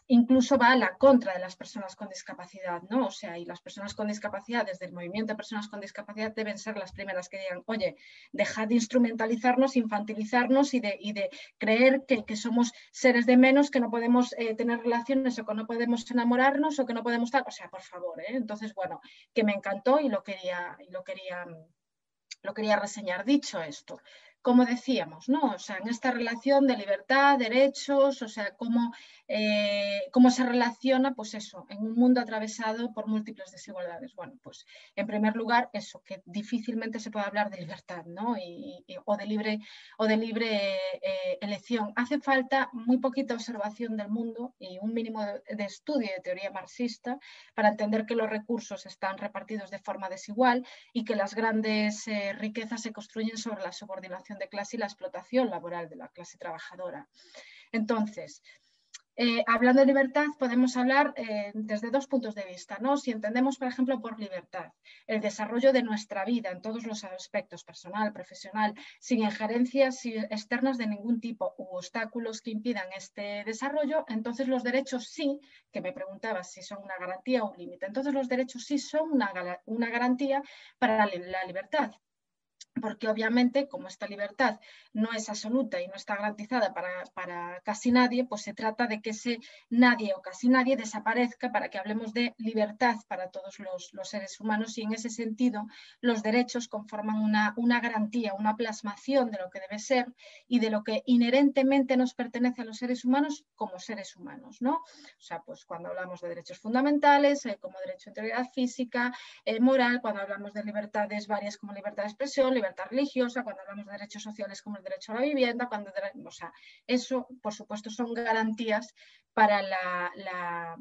Speaker 5: incluso va a la contra de las personas con discapacidad, ¿no? O sea, y las personas con discapacidad, desde el movimiento de personas con discapacidad, deben ser las primeras que digan, oye, dejad de instrumentalizarnos, infantilizarnos y de, de creer que, somos seres de menos, que no podemos eh, tener relaciones o que no podemos enamorarnos o que no podemos estar, o sea, por favor, ¿eh? Entonces, bueno, que me encantó y lo quería, y lo quería, lo quería reseñar. Dicho esto, como decíamos, ¿no? O sea, en esta relación de libertad, derechos, o sea, cómo, eh, cómo se relaciona, pues eso, en un mundo atravesado por múltiples desigualdades. Bueno, pues en primer lugar, eso, que difícilmente se puede hablar de libertad, ¿no? o de libre, o de libre eh, elección. Hace falta muy poquita observación del mundo y un mínimo de, estudio de teoría marxista para entender que los recursos están repartidos de forma desigual y que las grandes eh, riquezas se construyen sobre la subordinación de clase y la explotación laboral de la clase trabajadora. Entonces, eh, hablando de libertad, podemos hablar eh, desde dos puntos de vista. ¿no? Si entendemos, por ejemplo, por libertad el desarrollo de nuestra vida en todos los aspectos, personal, profesional, sin injerencias externas de ningún tipo u obstáculos que impidan este desarrollo, entonces los derechos sí, que me preguntabas si son una garantía o un límite, entonces los derechos sí son una, una garantía para la libertad porque obviamente como esta libertad no es absoluta y no está garantizada para, casi nadie, pues se trata de que ese nadie o casi nadie desaparezca para que hablemos de libertad para todos los, seres humanos y en ese sentido los derechos conforman una, una, garantía, una plasmación de lo que debe ser y de lo que inherentemente nos pertenece a los seres humanos como seres humanos, ¿no? O sea, pues cuando hablamos de derechos fundamentales, eh, como derecho a integridad física, eh, moral, cuando hablamos de libertades varias como libertad de expresión, libertad religiosa, cuando hablamos de derechos sociales como el derecho a la vivienda, cuando, o sea, eso, por supuesto, son garantías para la,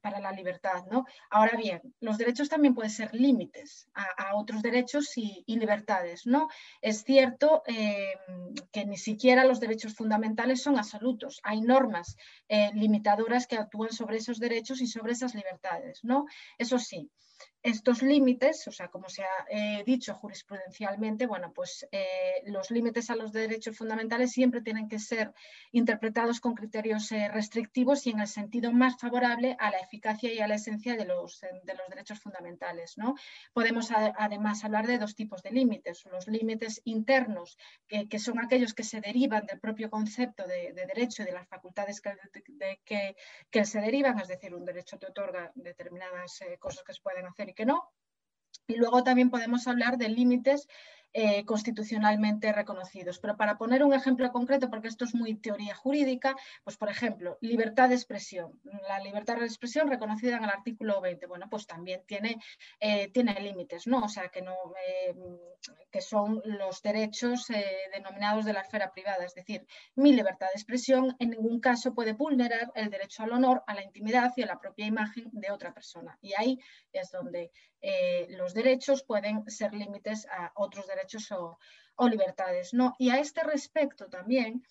Speaker 5: para la libertad. ¿no? Ahora bien, los derechos también pueden ser límites a, otros derechos y, libertades. ¿no? Es cierto eh, que ni siquiera los derechos fundamentales son absolutos. Hay normas eh, limitadoras que actúan sobre esos derechos y sobre esas libertades. ¿no? Eso sí, estos límites, o sea, como se ha eh, dicho jurisprudencialmente, bueno, pues eh, los límites a los derechos fundamentales siempre tienen que ser interpretados con criterios eh, restrictivos y en el sentido más favorable a la eficacia y a la esencia de los, de los derechos fundamentales. ¿no? Podemos además hablar de dos tipos de límites, los límites internos, que, son aquellos que se derivan del propio concepto de, derecho y de las facultades que, que, que, se derivan, es decir, un derecho te otorga determinadas cosas que se pueden hacer y que no. Y luego también podemos hablar de límites eh, constitucionalmente reconocidos. Pero para poner un ejemplo concreto, porque esto es muy teoría jurídica, pues por ejemplo, libertad de expresión. La libertad de expresión reconocida en el artículo 20, bueno, pues también tiene, eh, tiene límites, ¿no? O sea, que, no, eh, que son los derechos denominados de la esfera privada. Es decir, mi libertad de expresión en ningún caso puede vulnerar el derecho al honor, a la intimidad y a la propia imagen de otra persona. Y ahí es donde los derechos pueden ser límites a otros derechos derechos o, libertades. ¿no? Y a este respecto también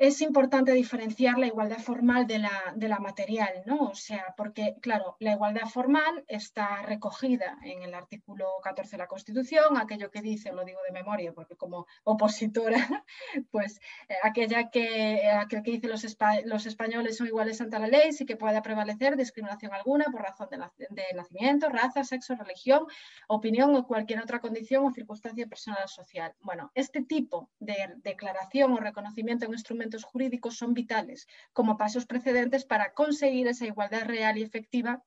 Speaker 5: es importante diferenciar la igualdad formal de la, de la, material, ¿no? O sea, porque, claro, la igualdad formal está recogida en el artículo 14 de la Constitución, aquello que dice, lo digo de memoria, porque como opositora, [LAUGHS] pues eh, aquella que, aquel que dice los, los, españoles son iguales ante la ley, sí que pueda prevalecer discriminación alguna por razón de, de nacimiento, raza, sexo, religión, opinión o cualquier otra condición o circunstancia personal o social. Bueno, este tipo de declaración o reconocimiento en instrumento jurídicos son vitales como pasos precedentes para conseguir esa igualdad real y efectiva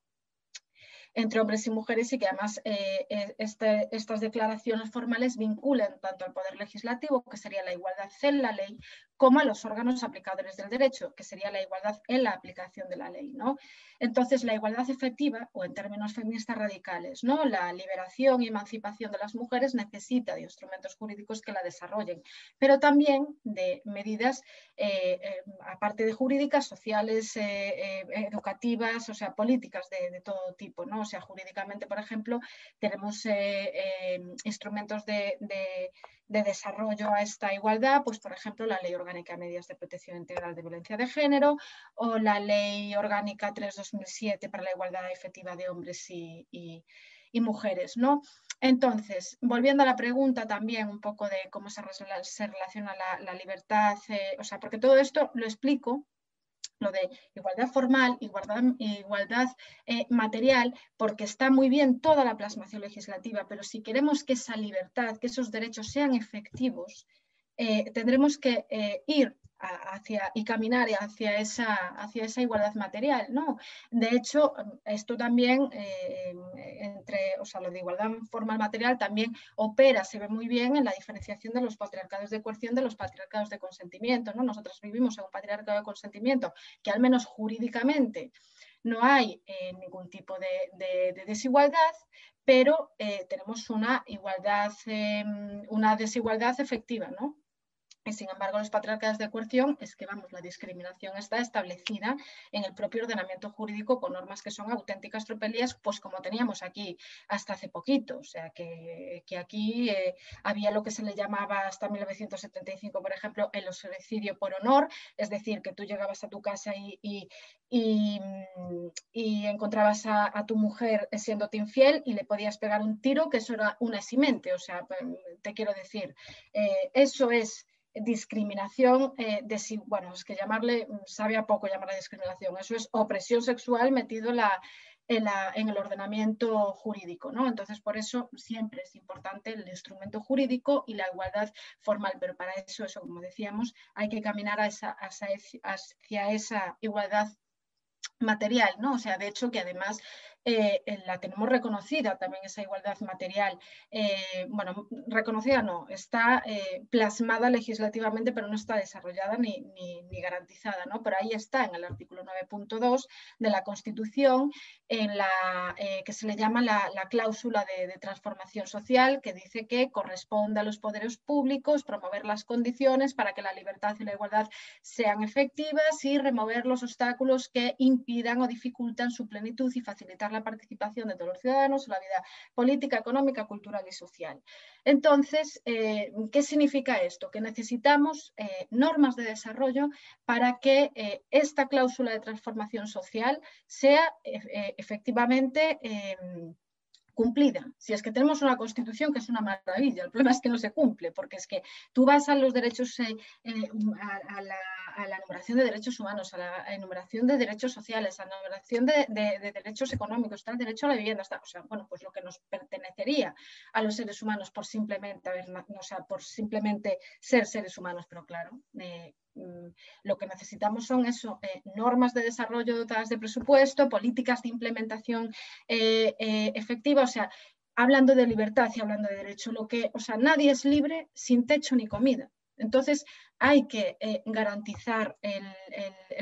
Speaker 5: entre hombres y mujeres y que además eh, este, estas declaraciones formales vinculen tanto al Poder Legislativo, que sería la igualdad en la ley, como a los órganos aplicadores del derecho, que sería la igualdad en la aplicación de la ley. ¿no? Entonces, la igualdad efectiva, o en términos feministas radicales, ¿no? la liberación y emancipación de las mujeres necesita de instrumentos jurídicos que la desarrollen, pero también de medidas, eh, eh, aparte de jurídicas, sociales, eh, educativas, o sea, políticas de, todo tipo. ¿no? O sea, jurídicamente, por ejemplo, tenemos instrumentos de de desarrollo a esta igualdad, pues por ejemplo la Ley Orgánica de Medidas de Protección Integral de Violencia de Género o la Ley Orgánica 3-2007 para la igualdad efectiva de hombres y, mujeres. ¿no? Entonces, volviendo a la pregunta también un poco de cómo se, relaciona la, libertad, eh, o sea, porque todo esto lo explico lo de igualdad formal, igualdad, eh, material, porque está muy bien toda la plasmación legislativa, pero si queremos que esa libertad, que esos derechos sean efectivos, eh, tendremos que eh, ir hacia, y caminar hacia esa, hacia esa igualdad material. ¿no? De hecho, esto también, eh, entre, o sea, lo de igualdad formal material también opera, se ve muy bien en la diferenciación de los patriarcados de coerción de los patriarcados de consentimiento. ¿no? Nosotros vivimos en un patriarcado de consentimiento que al menos jurídicamente no hay ningún tipo de, desigualdad, pero tenemos una igualdad, una desigualdad efectiva, ¿no? Y sin embargo, los patriarcados de coerción es que, vamos, la discriminación está establecida en el propio ordenamiento jurídico con normas que son auténticas tropelías, pues como teníamos aquí hasta hace poquito. O sea, que, aquí eh, había lo que se le llamaba hasta 1975, por ejemplo, el homicidio por honor, es decir, que tú llegabas a tu casa y, y, encontrabas a, tu mujer siéndote infiel y le podías pegar un tiro, que eso era un eximente. O sea, te quiero decir, eh, eso es discriminación, eh, bueno, es que llamarle, mm, sabe a poco llamar a discriminación, eso es opresión sexual metido en la, en, el ordenamiento jurídico. ¿no? Entonces, por eso siempre es importante el instrumento jurídico y la igualdad formal, pero para eso, eso como decíamos, hay que caminar hacia esa igualdad material, ¿no? O sea, de hecho que además eh, la tenemos reconocida también esa igualdad material. Eh, bueno, reconocida no, está eh, plasmada legislativamente, pero no está desarrollada ni, ni, garantizada, ¿no? Pero ahí está en el artículo 9.2 de la Constitución, en la que se le llama la, cláusula de, de, transformación social, que dice que corresponde a los poderes públicos promover las condiciones para que la libertad y la igualdad sean efectivas y remover los obstáculos que impidan o dificultan su plenitud y facilitar la participación de todos los ciudadanos en la vida política, económica, cultural y social. Entonces, eh, ¿qué significa esto? Que necesitamos eh, normas de desarrollo para que eh, esta cláusula de transformación social sea efectivamente cumplida. Si es que tenemos una constitución que es una maravilla, el problema es que no se cumple, porque es que tú vas a los derechos, a, la, a la enumeración de derechos humanos, a la enumeración de derechos sociales, a la enumeración de, derechos económicos, está el derecho a la vivienda, está, o sea, bueno, pues lo que nos pertenecería a los seres humanos por simplemente, o sea, por simplemente ser seres humanos, pero claro, eh, lo que necesitamos son eso, eh, normas de desarrollo dotadas de presupuesto, políticas de implementación eh, efectiva, o sea, hablando de libertad y hablando de derecho, lo que, o sea, nadie es libre sin techo ni comida. Entonces, hay que eh, garantizar el,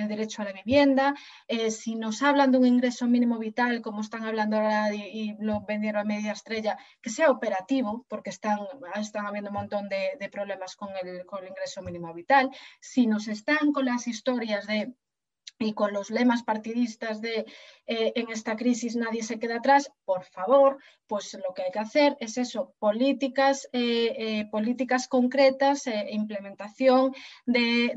Speaker 5: derecho a la vivienda. Eh, si nos hablan de un ingreso mínimo vital, como están hablando ahora y, lo vendieron a media estrella, que sea operativo, porque están, están habiendo un montón de, problemas con el, con el ingreso mínimo vital. Si nos están con las historias de y con los lemas partidistas de eh, en esta crisis nadie se queda atrás, por favor, pues lo que hay que hacer es eso, políticas, eh, eh, políticas concretas, implementación de,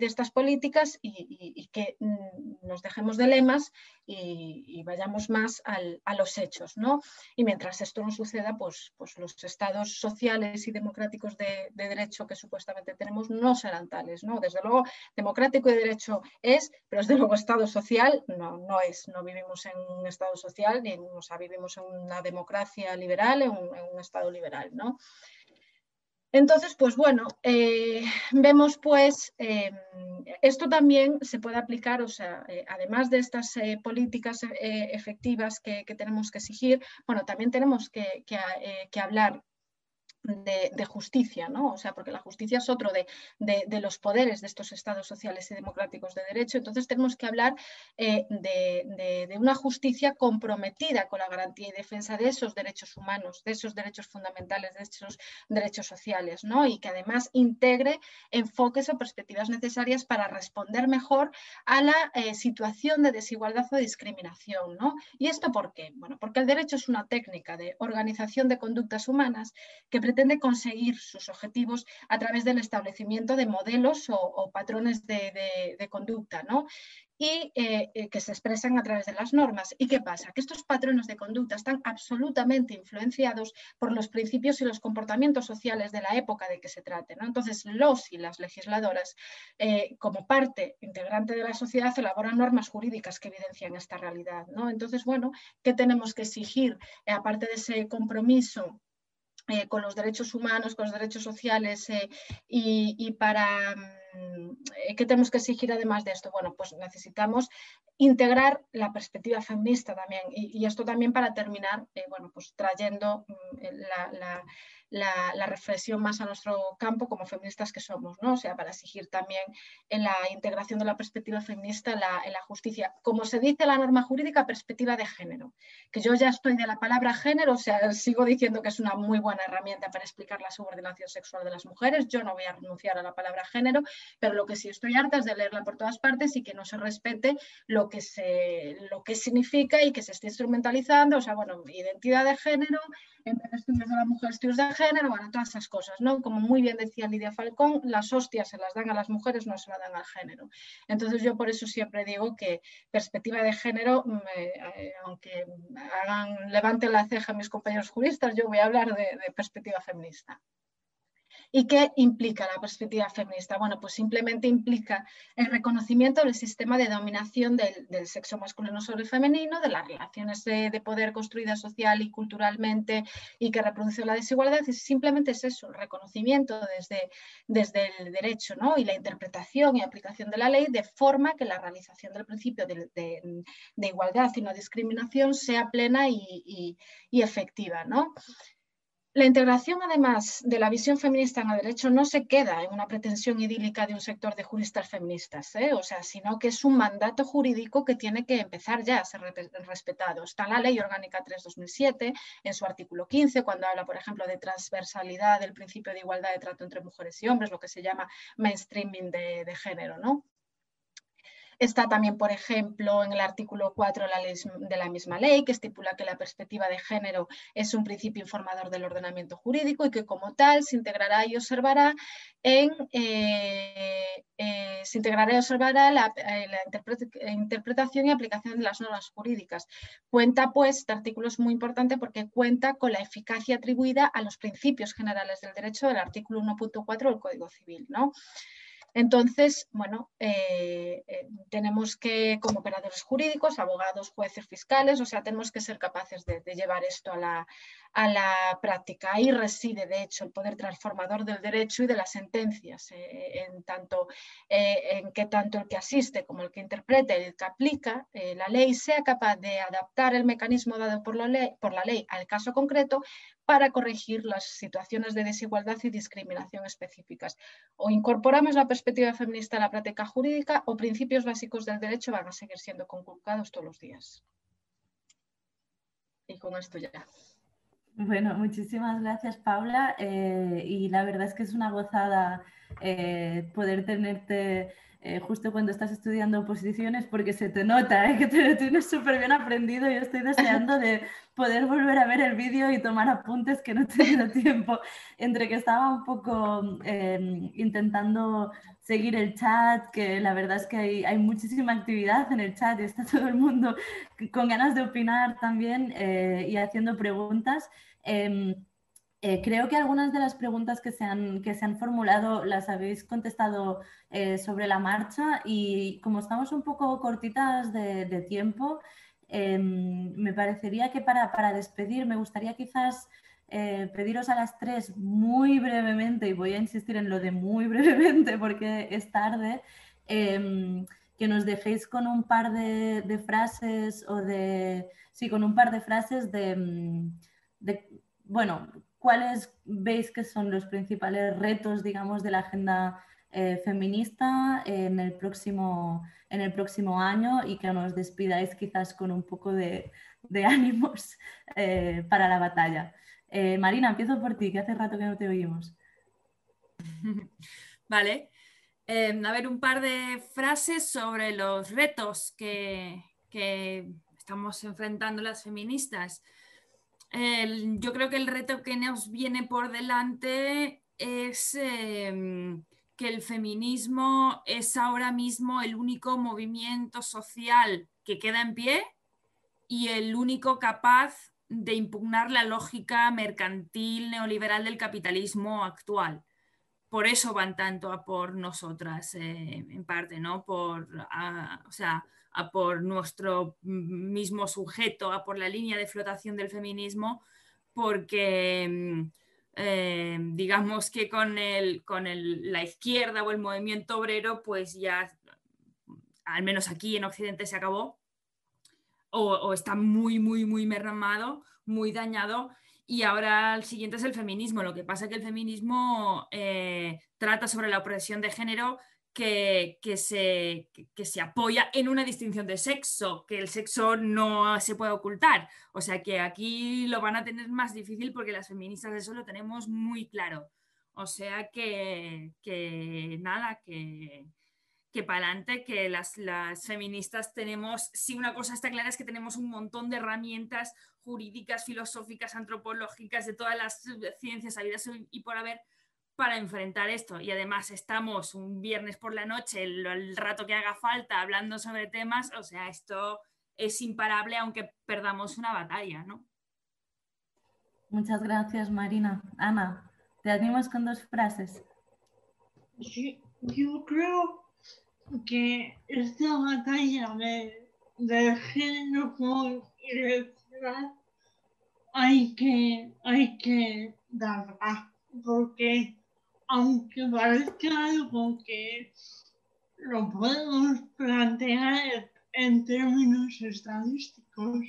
Speaker 5: estas políticas y, que mm, nos dejemos de lemas y, vayamos más a los hechos. ¿no? Y mientras esto no suceda, pues, pues los estados sociales y democráticos de, derecho que supuestamente tenemos no serán tales. ¿no? Desde luego, democrático y derecho es, pero desde luego Estado social no, no es. No vivimos en un Estado social, ni o sea, vivimos en una democracia liberal, en un, Estado liberal. ¿no? Entonces, pues bueno, eh, vemos pues, em, esto también se puede aplicar, o sea, eh, además de estas eh, políticas efectivas que, tenemos que exigir, bueno, también tenemos que, que hablar de, justicia, ¿no? O sea, porque la justicia es otro de, los poderes de estos estados sociales y democráticos de derecho. Entonces tenemos que hablar eh, de, una justicia comprometida con la garantía y defensa de esos derechos humanos, de esos derechos fundamentales, de esos derechos sociales, ¿no? Y que además integre enfoques o perspectivas necesarias para responder mejor a la eh, situación de desigualdad o discriminación, ¿no? ¿Y esto por qué? Bueno, porque el derecho es una técnica de organización de conductas humanas que pretende pretende conseguir sus objetivos a través del establecimiento de modelos o, patrones de, conducta, ¿no? y eh, eh, que se expresan a través de las normas. ¿Y qué pasa? Que estos patrones de conducta están absolutamente influenciados por los principios y los comportamientos sociales de la época de que se trate. ¿no? Entonces, los y las legisladoras, eh, como parte integrante de la sociedad, elaboran normas jurídicas que evidencian esta realidad. ¿no? Entonces, bueno, ¿qué tenemos que exigir, aparte de ese compromiso eh, con los derechos humanos, con los derechos sociales eh, y, para mm, eh, qué tenemos que exigir además de esto. Bueno, pues necesitamos integrar la perspectiva feminista también y, esto también para terminar, bueno, pues trayendo mm, la la, reflexión más a nuestro campo como feministas que somos, ¿no? O sea, para exigir también en la integración de la perspectiva feminista en la, justicia. Como se dice la norma jurídica, perspectiva de género. Que yo ya estoy de la palabra género, o sea, sigo diciendo que es una muy buena herramienta para explicar la subordinación sexual de las mujeres. Yo no voy a renunciar a la palabra género, pero lo que sí estoy harta es de leerla por todas partes y que no se respete lo lo que significa y que se esté instrumentalizando. O sea, bueno, identidad de género, en vez de estudios de la mujer, estudios de género, bueno, todas esas cosas, ¿no? Como muy bien decía Lidia Falcón, las hostias se las dan a las mujeres, no se las dan al género. Entonces yo por eso siempre digo que perspectiva de género, eh, aunque hagan, levanten la ceja mis compañeros juristas, yo voy a hablar de, perspectiva feminista. ¿Y qué implica la perspectiva feminista? Bueno, pues simplemente implica el reconocimiento del sistema de dominación del, sexo masculino sobre el femenino, de las relaciones de, poder construidas social y culturalmente y que reproducen la desigualdad. Y simplemente es eso, el reconocimiento desde, desde el derecho ¿no? y la interpretación y aplicación de la ley de forma que la realización del principio de, igualdad y no discriminación sea plena y, y efectiva. ¿no? La integración, además de la visión feminista en el derecho, no se queda en una pretensión idílica de un sector de juristas feministas, ¿eh? o sea, sino que es un mandato jurídico que tiene que empezar ya a ser respetado. Está la Ley Orgánica 3-2007, en su artículo 15, cuando habla, por ejemplo, de transversalidad del principio de igualdad de trato entre mujeres y hombres, lo que se llama mainstreaming de, de género, ¿no? Está también, por ejemplo, en el artículo 4 de la misma ley, que estipula que la perspectiva de género es un principio informador del ordenamiento jurídico y que como tal se integrará y observará en eh, eh, se integrará y observará la, eh, interpretación y aplicación de las normas jurídicas. Cuenta, pues, este artículo es muy importante porque cuenta con la eficacia atribuida a los principios generales del derecho del artículo 1.4 del Código Civil. ¿no? Entonces, bueno, eh, eh, tenemos que, como operadores jurídicos, abogados, jueces, fiscales, o sea, tenemos que ser capaces de, llevar esto a la, a la, práctica. Ahí reside, de hecho, el poder transformador del derecho y de las sentencias, eh, en tanto en que tanto el que asiste como el que interpreta y el que aplica la ley sea capaz de adaptar el mecanismo dado por ley, por la ley al caso concreto para corregir las situaciones de desigualdad y discriminación específicas. O incorporamos la perspectiva feminista a la práctica jurídica o principios básicos del derecho van a seguir siendo conculcados todos los días. Y con esto ya.
Speaker 2: Bueno, muchísimas gracias Paula eh, y la verdad es que es una gozada eh, poder tenerte eh, justo cuando estás estudiando oposiciones porque se te nota que te lo tienes súper bien aprendido. Yo estoy deseando de poder volver a ver el vídeo y tomar apuntes que no he tenido [LAUGHS] tiempo, entre que estaba un poco em, intentando seguir el chat, que la verdad es que hay, hay, muchísima actividad en el chat y está [LAUGHS] todo el mundo con ganas de opinar también eh, y haciendo preguntas. Eh, creo que algunas de las preguntas que se han, que se han formulado las habéis contestado eh, sobre la marcha y como estamos un poco cortitas de, tiempo, em, me parecería que para, para, despedir me gustaría quizás eh, pediros a las tres muy brevemente, y voy a insistir en lo de muy [LAUGHS] brevemente porque es tarde, em, que nos dejéis con un par de, de, frases o de, sí, con un par de frases de, mm, de bueno, ¿Cuáles veis que son los principales retos, digamos, de la agenda eh, feminista en el, próximo, en el próximo año y que nos despidáis quizás con un poco de, [LAUGHS] ánimos eh, para la batalla? Eh, Marina, empiezo por ti, que hace rato que no te oímos. [LAUGHS]
Speaker 3: Vale. Em, a ver, un par de frases sobre los retos que, que estamos enfrentando las feministas yo creo que el reto que nos viene por delante es em, que el feminismo es ahora mismo el único movimiento social que queda en pie y el único capaz de impugnar la lógica mercantil neoliberal del capitalismo actual. Por eso van tanto a por nosotras, eh, en parte, ¿no? Por, o sea, por nuestro mismo sujeto, a por la línea de flotación del feminismo, porque mm, eh, digamos que con, el, con la izquierda o el movimiento obrero, pues ya, al menos aquí en Occidente se acabó, o, está muy, muy, muy mermado, muy dañado, y ahora el siguiente es el feminismo. Lo que pasa es que el feminismo eh, trata sobre la opresión de género que, se, se apoya en una distinción de sexo, que el sexo no se puede ocultar. O sea que aquí lo van a tener más difícil porque las feministas eso lo tenemos muy claro. O sea que, nada, que, que para adelante, que las, las, feministas tenemos, si una cosa está clara es que tenemos un montón de herramientas jurídicas, filosóficas, antropológicas, de todas las ciencias habidas y por haber para enfrentar esto. Y además estamos un viernes por la noche, el, rato que haga falta, hablando sobre temas, o sea, esto es imparable aunque perdamos una batalla, ¿no?
Speaker 2: Muchas gracias, Marina. Ana, ¿Te animas con dos frases?
Speaker 4: Sí, yo creo que esta batalla de, de género como identidad hay que, hay que darla, porque aunque parezca algo que lo podemos plantear en términos estadísticos,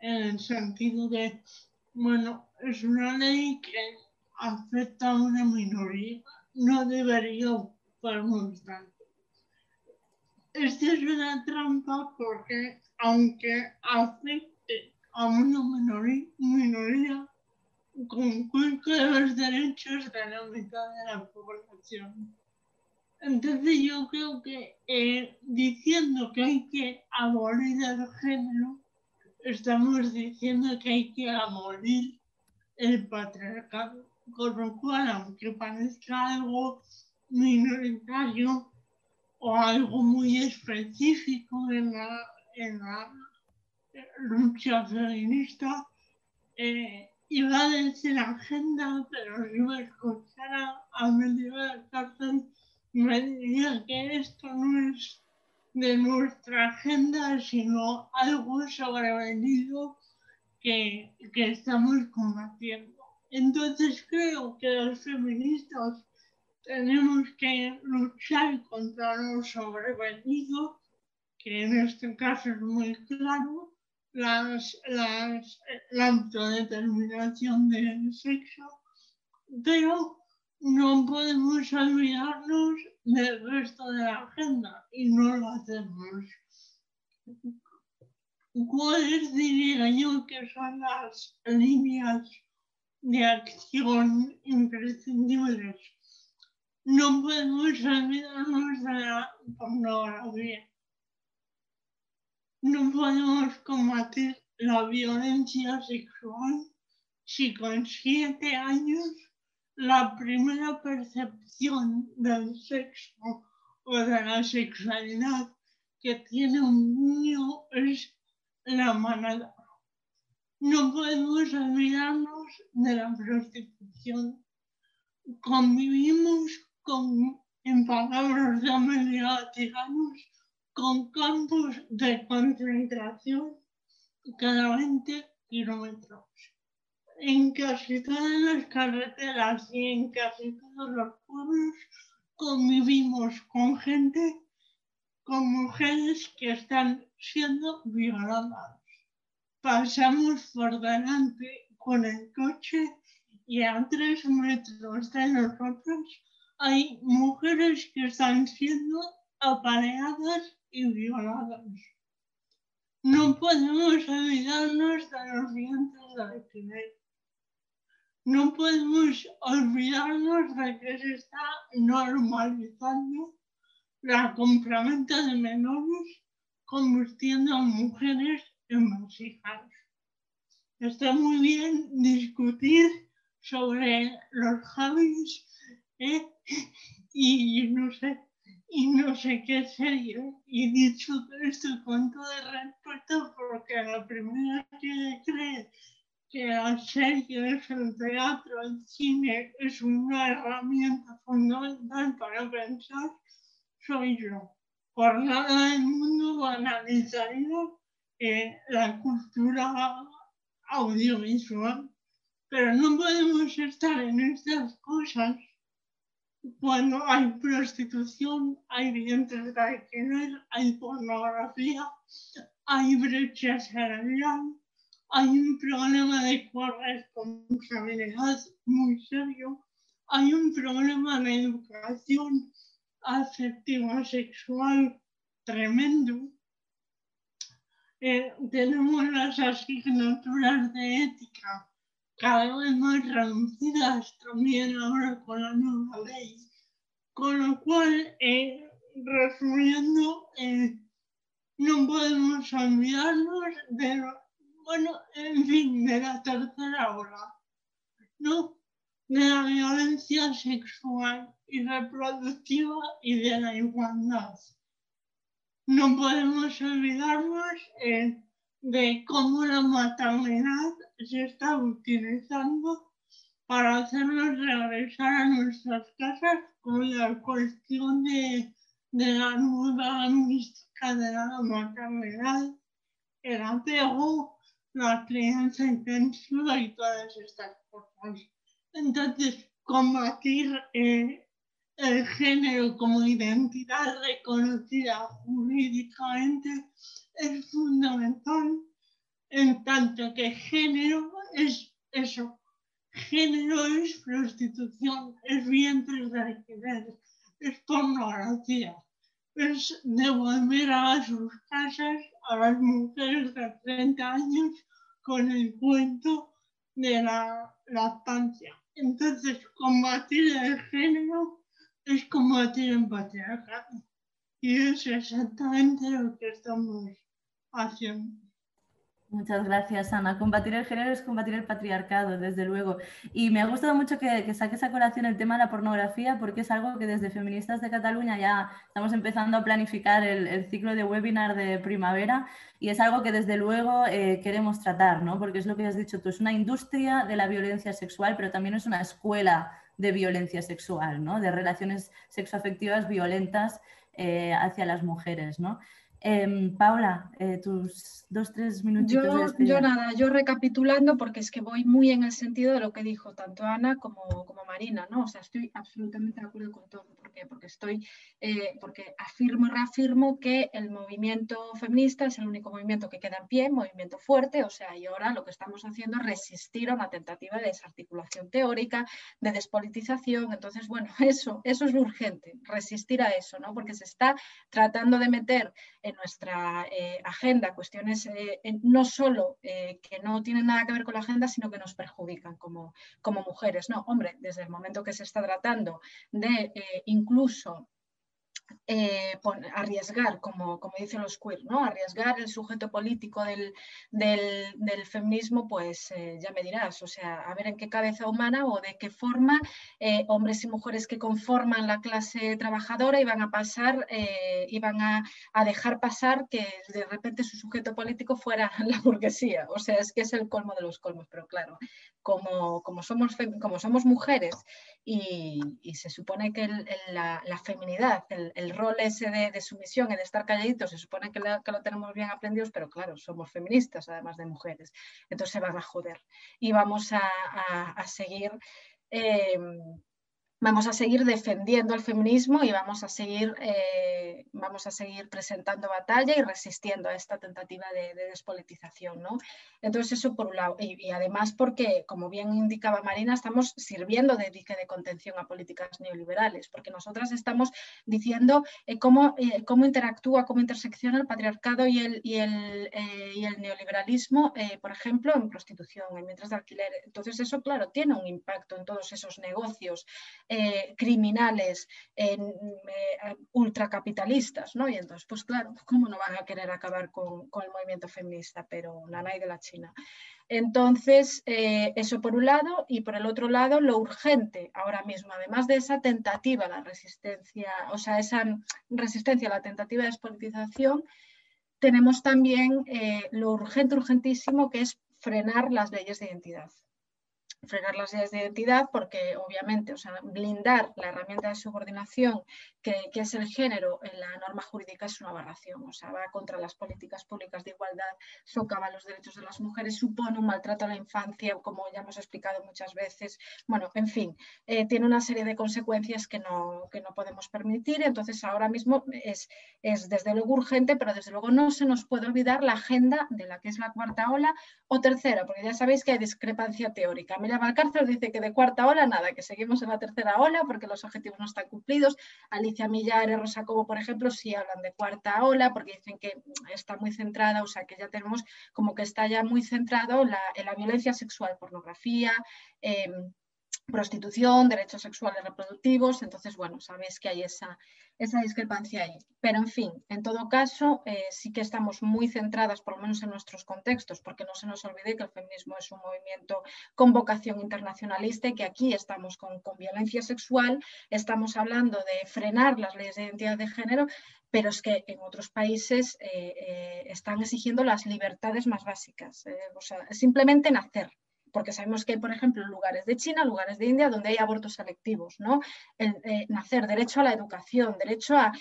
Speaker 4: en el sentido de, bueno, es una ley que afecta a una minoría, no debería ocuparnos tanto. Esta es una trampa porque aunque afecte a una minoría, conculca los derechos de la mitad de la población. Entonces yo creo que eh, diciendo que hay que abolir el género, estamos diciendo que hay que abolir el patriarcado, con lo cual, aunque parezca algo minoritario o algo muy específico en la, en la lucha feminista, eh, iba a decir agenda, pero si me escuchara a la cárcel, me diría que esto no es de nuestra agenda, sino algo sobrevenido que, que estamos combatiendo. Entonces creo que los feministas tenemos que luchar contra lo sobrevenido, que en este caso es muy claro, las, las, la autodeterminación del sexo, pero no podemos olvidarnos del resto de la agenda y no lo hacemos. ¿Cuáles diría yo que son las líneas de acción imprescindibles? No podemos olvidarnos de la pornografía. No podemos combatir la violencia sexual si con siete años la primera percepción del sexo o de la sexualidad que tiene un niño es la manada. No podemos olvidarnos de la prostitución. Convivimos con, en palabras de Amelia Tiganos, con campos de concentración cada 20 kilómetros en casi todas las carreteras y en casi todos los pueblos convivimos con gente, con mujeres que están siendo violadas. Pasamos por delante con el coche y a tres metros de nosotros hay mujeres que están siendo apaleadas y violadas. No podemos olvidarnos de los dientes de alquiler no podemos olvidarnos de que se está normalizando la compraventa de menores convirtiendo a mujeres en vasijas. Está muy bien discutir sobre los javis ¿eh? [LAUGHS] y no sé y no sé qué serio. Y dicho esto con todo el respeto, porque la primera que cree que la serie, el teatro, el cine es una herramienta fundamental para pensar, soy yo. Por nada del mundo banalizaría eh, la cultura audiovisual, pero no podemos estar en estas cosas cuando hay prostitución, hay dientes de alquiler, hay pornografía, hay brecha salarial, hay un problema de corresponsabilidad muy serio, hay un problema de educación afectiva sexual tremendo. Eh, tenemos las asignaturas de ética cada vez más reducidas también ahora con la nueva ley. Con lo cual, eh, resumiendo, eh, no podemos olvidarnos de bueno, en fin, de la tercera ola, ¿no? De la violencia sexual y reproductiva y de la igualdad. No podemos olvidarnos eh, de cómo la maternidad se está utilizando para hacernos regresar a nuestras casas con la cuestión de, la nueva mística de la maternidad, el apego, la crianza intensiva y todas estas cosas. Entonces, combatir eh, el género como identidad reconocida jurídicamente es fundamental en tanto que género es eso. Género es prostitución, es vientre de alquiler, es pornografía, es devolver a sus casas a las mujeres de 30 años con el cuento de la lactancia. Entonces, combatir el género es combatir el patriarcado. Y es exactamente lo que estamos
Speaker 1: Muchas gracias, Ana. Combatir el género es combatir el patriarcado, desde luego. Y me ha gustado mucho que, saques a colación el tema de la pornografía, porque es algo que desde Feministas de Cataluña ya estamos empezando a planificar el, ciclo de webinar de primavera y es algo que desde luego eh, queremos tratar, ¿no? Porque es lo que has dicho tú, es una industria de la violencia sexual, pero también es una escuela de violencia sexual, ¿no? De relaciones sexoafectivas violentas eh, hacia las mujeres, ¿no? Em, Paula, eh, tus dos, tres
Speaker 5: minutitos. Yo, yo, nada, yo recapitulando, porque es que voy muy en el sentido de lo que dijo tanto Ana como, como Marina, ¿no? O sea, estoy absolutamente de acuerdo con todo. ¿Por qué? Porque estoy, eh, porque afirmo y reafirmo que el movimiento feminista es el único movimiento que queda en pie, movimiento fuerte, o sea, y ahora lo que estamos haciendo es resistir a una tentativa de desarticulación teórica, de despolitización. Entonces, bueno, [LAUGHS] eso, eso es urgente, resistir a eso, ¿no? Porque se está tratando de meter en nuestra eh, agenda cuestiones eh, no solo eh, que no tienen nada que ver con la agenda, sino que nos perjudican como, como mujeres. No, hombre, desde el momento que se está tratando de incluso eh, arriesgar, como, como, dicen los queer, ¿no? arriesgar el sujeto político del, del, feminismo, pues eh, ya me dirás, o sea, a ver en qué cabeza humana o de qué forma eh, hombres y mujeres que conforman la clase trabajadora iban a pasar, iban a, a, dejar pasar que de repente su sujeto político fuera [LAUGHS] la burguesía. O sea, es que es el colmo de los colmos, pero claro, como, como, somos, como somos mujeres y, se supone que la, la, feminidad, el, el rol ese de, sumisión de estar calladitos, se supone que, lo tenemos bien aprendidos, pero claro, somos feministas además de mujeres, entonces se van a joder. Y vamos a, seguir eh, vamos a seguir defendiendo el feminismo y vamos a seguir, eh, vamos a seguir presentando batalla y resistiendo a esta tentativa de, despolitización. ¿no? Entonces, eso por un lado. Y, además porque, como bien indicaba Marina, estamos sirviendo de dique de contención a políticas neoliberales, porque nosotras estamos diciendo eh, cómo, eh, cómo interactúa, cómo intersecciona el patriarcado y el, y el, y el neoliberalismo, por ejemplo, en prostitución, en mientras de alquiler. Entonces, eso, claro, tiene un impacto en todos esos negocios eh, criminales eh, ultracapitalistas, ¿no? Y entonces, pues claro, ¿cómo no van a querer acabar con, el movimiento feminista? Pero la NAI de la China. Entonces, eh, eso por un lado, y por el otro lado, lo urgente ahora mismo, además de esa tentativa, la resistencia, o sea, esa resistencia a la tentativa de despolitización, tenemos también lo urgente, urgentísimo, que es frenar las leyes de identidad frenar las ideas de identidad porque obviamente, o sea, blindar la herramienta de subordinación que, es el género en la norma jurídica es una aberración, o sea, va contra las políticas públicas de igualdad, socava los derechos de las mujeres, supone un maltrato a la infancia, como ya hemos explicado muchas veces. Bueno, en fin, eh, tiene una serie de consecuencias que no, que no podemos permitir, entonces ahora mismo es, es desde luego urgente, pero desde luego no se nos puede olvidar la agenda de la que es la cuarta ola o tercera, porque ya sabéis que hay discrepancia teórica. Mira Valcárcel dice que de cuarta ola nada, que seguimos en la tercera ola porque los objetivos no están cumplidos. Alicia Millar y Rosa Cobo, por ejemplo, sí hablan de cuarta ola porque dicen que está muy centrada, o sea, que ya tenemos como que está ya muy centrado en la violencia sexual, pornografía. Em, prostitución, derechos sexuales reproductivos, entonces, bueno, sabéis que hay esa, esa discrepancia ahí. Pero, en fin, en todo caso, eh, sí que estamos muy centradas, por lo menos en nuestros contextos, porque no se nos olvide que el feminismo es un movimiento con vocación internacionalista y que aquí estamos con, con violencia sexual, estamos hablando de frenar las leyes de identidad de género, pero es que en otros países eh, eh, están exigiendo las libertades más básicas, o sea, simplemente nacer porque sabemos que hay, por ejemplo, lugares de China, lugares de India, donde hay abortos selectivos, ¿no? El, eh, nacer, derecho a la educación, derecho a,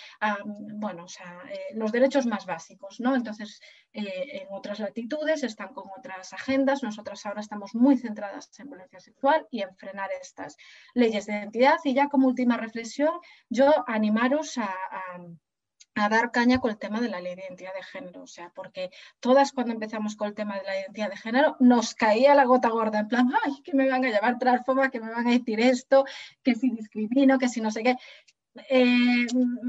Speaker 5: bueno, o sea, eh, los derechos más básicos, ¿no? Entonces, eh, en otras latitudes están con otras agendas, nosotras ahora estamos muy centradas en violencia sexual y en frenar estas leyes de identidad. Y ya como última reflexión, yo animaros a a dar caña con el tema de la identidad de género, o sea, porque todas cuando empezamos con el tema de la identidad de género nos caía la gota gorda, en plan, ay, que me van a llevar transfoba, que me van a decir esto, que si discrimino, que si no sé qué. Eh,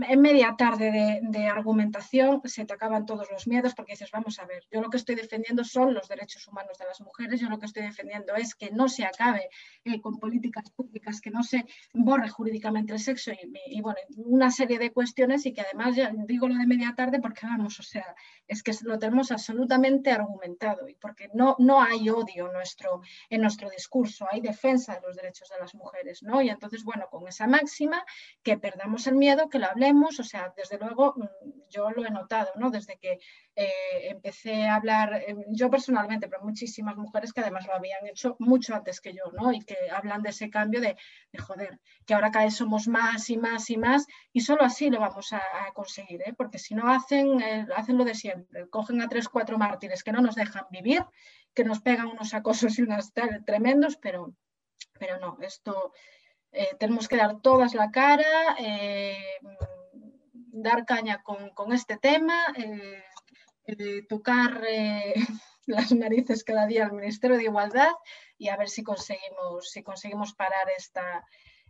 Speaker 5: en media tarde de, argumentación se te acaban todos los miedos porque dices, vamos a ver, yo lo que estoy defendiendo son los derechos humanos de las mujeres, yo lo que estoy defendiendo es que no se acabe eh, con políticas públicas, que no se borre jurídicamente el sexo y, bueno, una serie de cuestiones y que además ya digo lo de media tarde porque vamos, o sea, es que lo tenemos absolutamente argumentado y porque no, no hay odio en nuestro, en nuestro discurso, hay defensa de los derechos de las mujeres, ¿no? Y entonces, bueno, con esa máxima que damos el miedo, que lo hablemos, o sea, desde luego mm, yo lo he notado, ¿no? Desde que eh, empecé a hablar, eh, yo personalmente, pero muchísimas mujeres que además lo habían hecho mucho antes que yo, ¿no? Y que hablan de ese cambio de, joder, que ahora cada vez somos más y más y más, y solo así lo vamos a, conseguir, ¿eh? Porque si no hacen, hacen lo de siempre, cogen a tres, cuatro mártires que no nos dejan vivir, que nos pegan unos acosos y unas tremendos, pero, pero no, esto eh, tenemos que dar todas la cara, eh, dar caña con, este tema, eh, tocar [LAUGHS] las narices cada día al Ministerio de Igualdad y a ver si conseguimos, si conseguimos parar esta,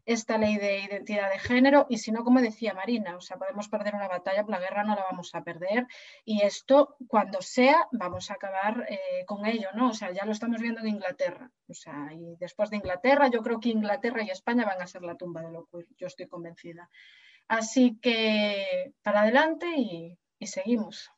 Speaker 5: esta ley de identidad de género y si no, como decía Marina, o sea, podemos perder una batalla, la guerra no la vamos a perder y esto cuando sea vamos a acabar eh, con ello, ¿no? O sea, ya lo estamos viendo en Inglaterra, o sea, y después de Inglaterra yo creo que Inglaterra y España van a ser la tumba de lo que yo estoy convencida. Así que para adelante y, seguimos.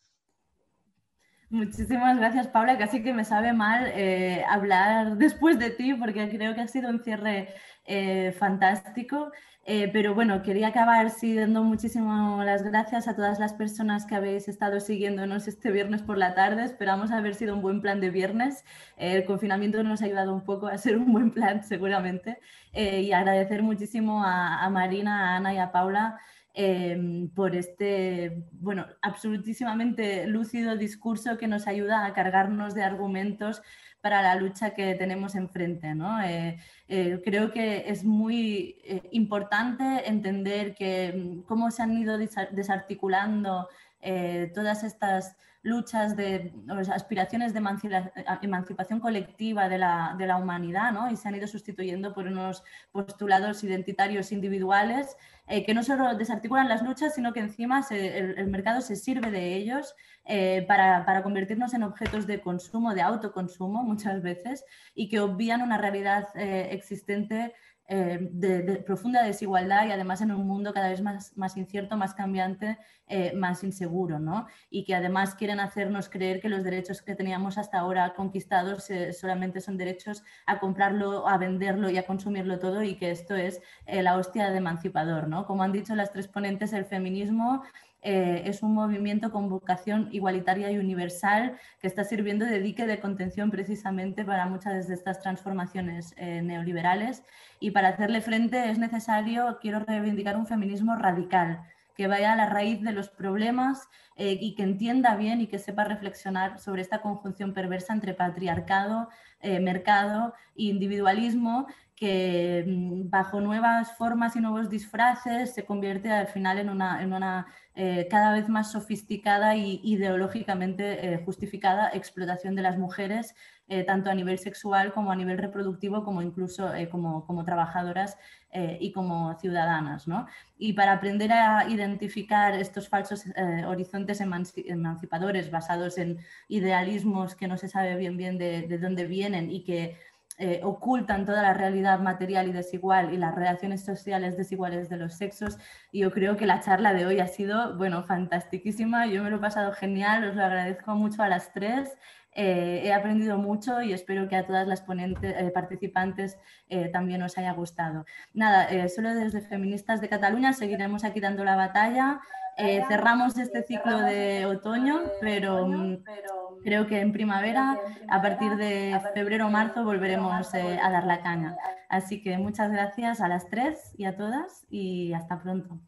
Speaker 2: Muchísimas gracias, Paula. Casi que me sabe mal eh, hablar [LAUGHS] después de ti, porque creo que ha sido un cierre eh, fantástico. Eh, pero bueno, quería acabar sí, dando muchísimas gracias a todas las personas que habéis estado siguiéndonos este viernes por la tarde. Esperamos haber sido un buen plan de viernes. El confinamiento nos ha ayudado un poco a ser un buen plan, seguramente. y agradecer muchísimo a, a, Marina, a Ana y a Paula. Por este, bueno, absolutísimamente lúcido discurso que nos ayuda a cargarnos de argumentos para la lucha que tenemos enfrente. ¿no? Eh, eh, creo que es muy eh, importante entender que mm, cómo se han ido desarticulando todas estas luchas de aspiraciones de emancipación colectiva de la, de la humanidad ¿no? y se han ido sustituyendo por unos postulados identitarios individuales eh, que no solo desarticulan las luchas, sino que encima el, mercado se sirve de ellos eh, para, para, convertirnos en objetos de consumo, de autoconsumo muchas veces, y que obvían una realidad eh, existente eh, de, profunda desigualdad y además en un mundo cada vez más, más incierto, más cambiante, eh, más inseguro, ¿no? Y que además quieren hacernos creer que los derechos que teníamos hasta ahora conquistados eh, solamente son derechos a comprarlo, a venderlo y a consumirlo todo y que esto es la hostia de emancipador, ¿no? Como han dicho las tres ponentes, el feminismo eh, es un movimiento con vocación igualitaria y universal que está sirviendo de dique de contención precisamente para muchas de estas transformaciones eh, neoliberales. Y para hacerle frente es necesario, quiero reivindicar un feminismo radical, que vaya a la raíz de los problemas eh, y que entienda bien y que sepa reflexionar sobre esta conjunción perversa entre patriarcado, mercado e individualismo que mm, bajo nuevas formas y nuevos disfraces se convierte al final en una, eh, cada vez más sofisticada y ideológicamente eh, justificada explotación de las mujeres, eh, tanto a nivel sexual como a nivel reproductivo, como incluso como, como, trabajadoras y como ciudadanas. ¿no? Y para aprender a identificar estos falsos horizontes emancipadores basados en idealismos que no se sabe bien bien de, de dónde vienen y que eh, ocultan toda la realidad material y desigual y las relaciones sociales desiguales de los sexos. Y yo creo que la charla de hoy ha sido, bueno, fantastiquísima. Yo me lo he pasado genial, os lo agradezco mucho a las tres. Eh, he aprendido mucho y espero que a todas las ponentes, eh, participantes también os haya gustado. Nada, solo desde Feministas de Cataluña seguiremos aquí dando la batalla. Eh, cerramos este ciclo de otoño, pero creo que en primavera, a partir de febrero o marzo, volveremos a dar la caña. Así que muchas gracias a las tres y a todas y hasta pronto.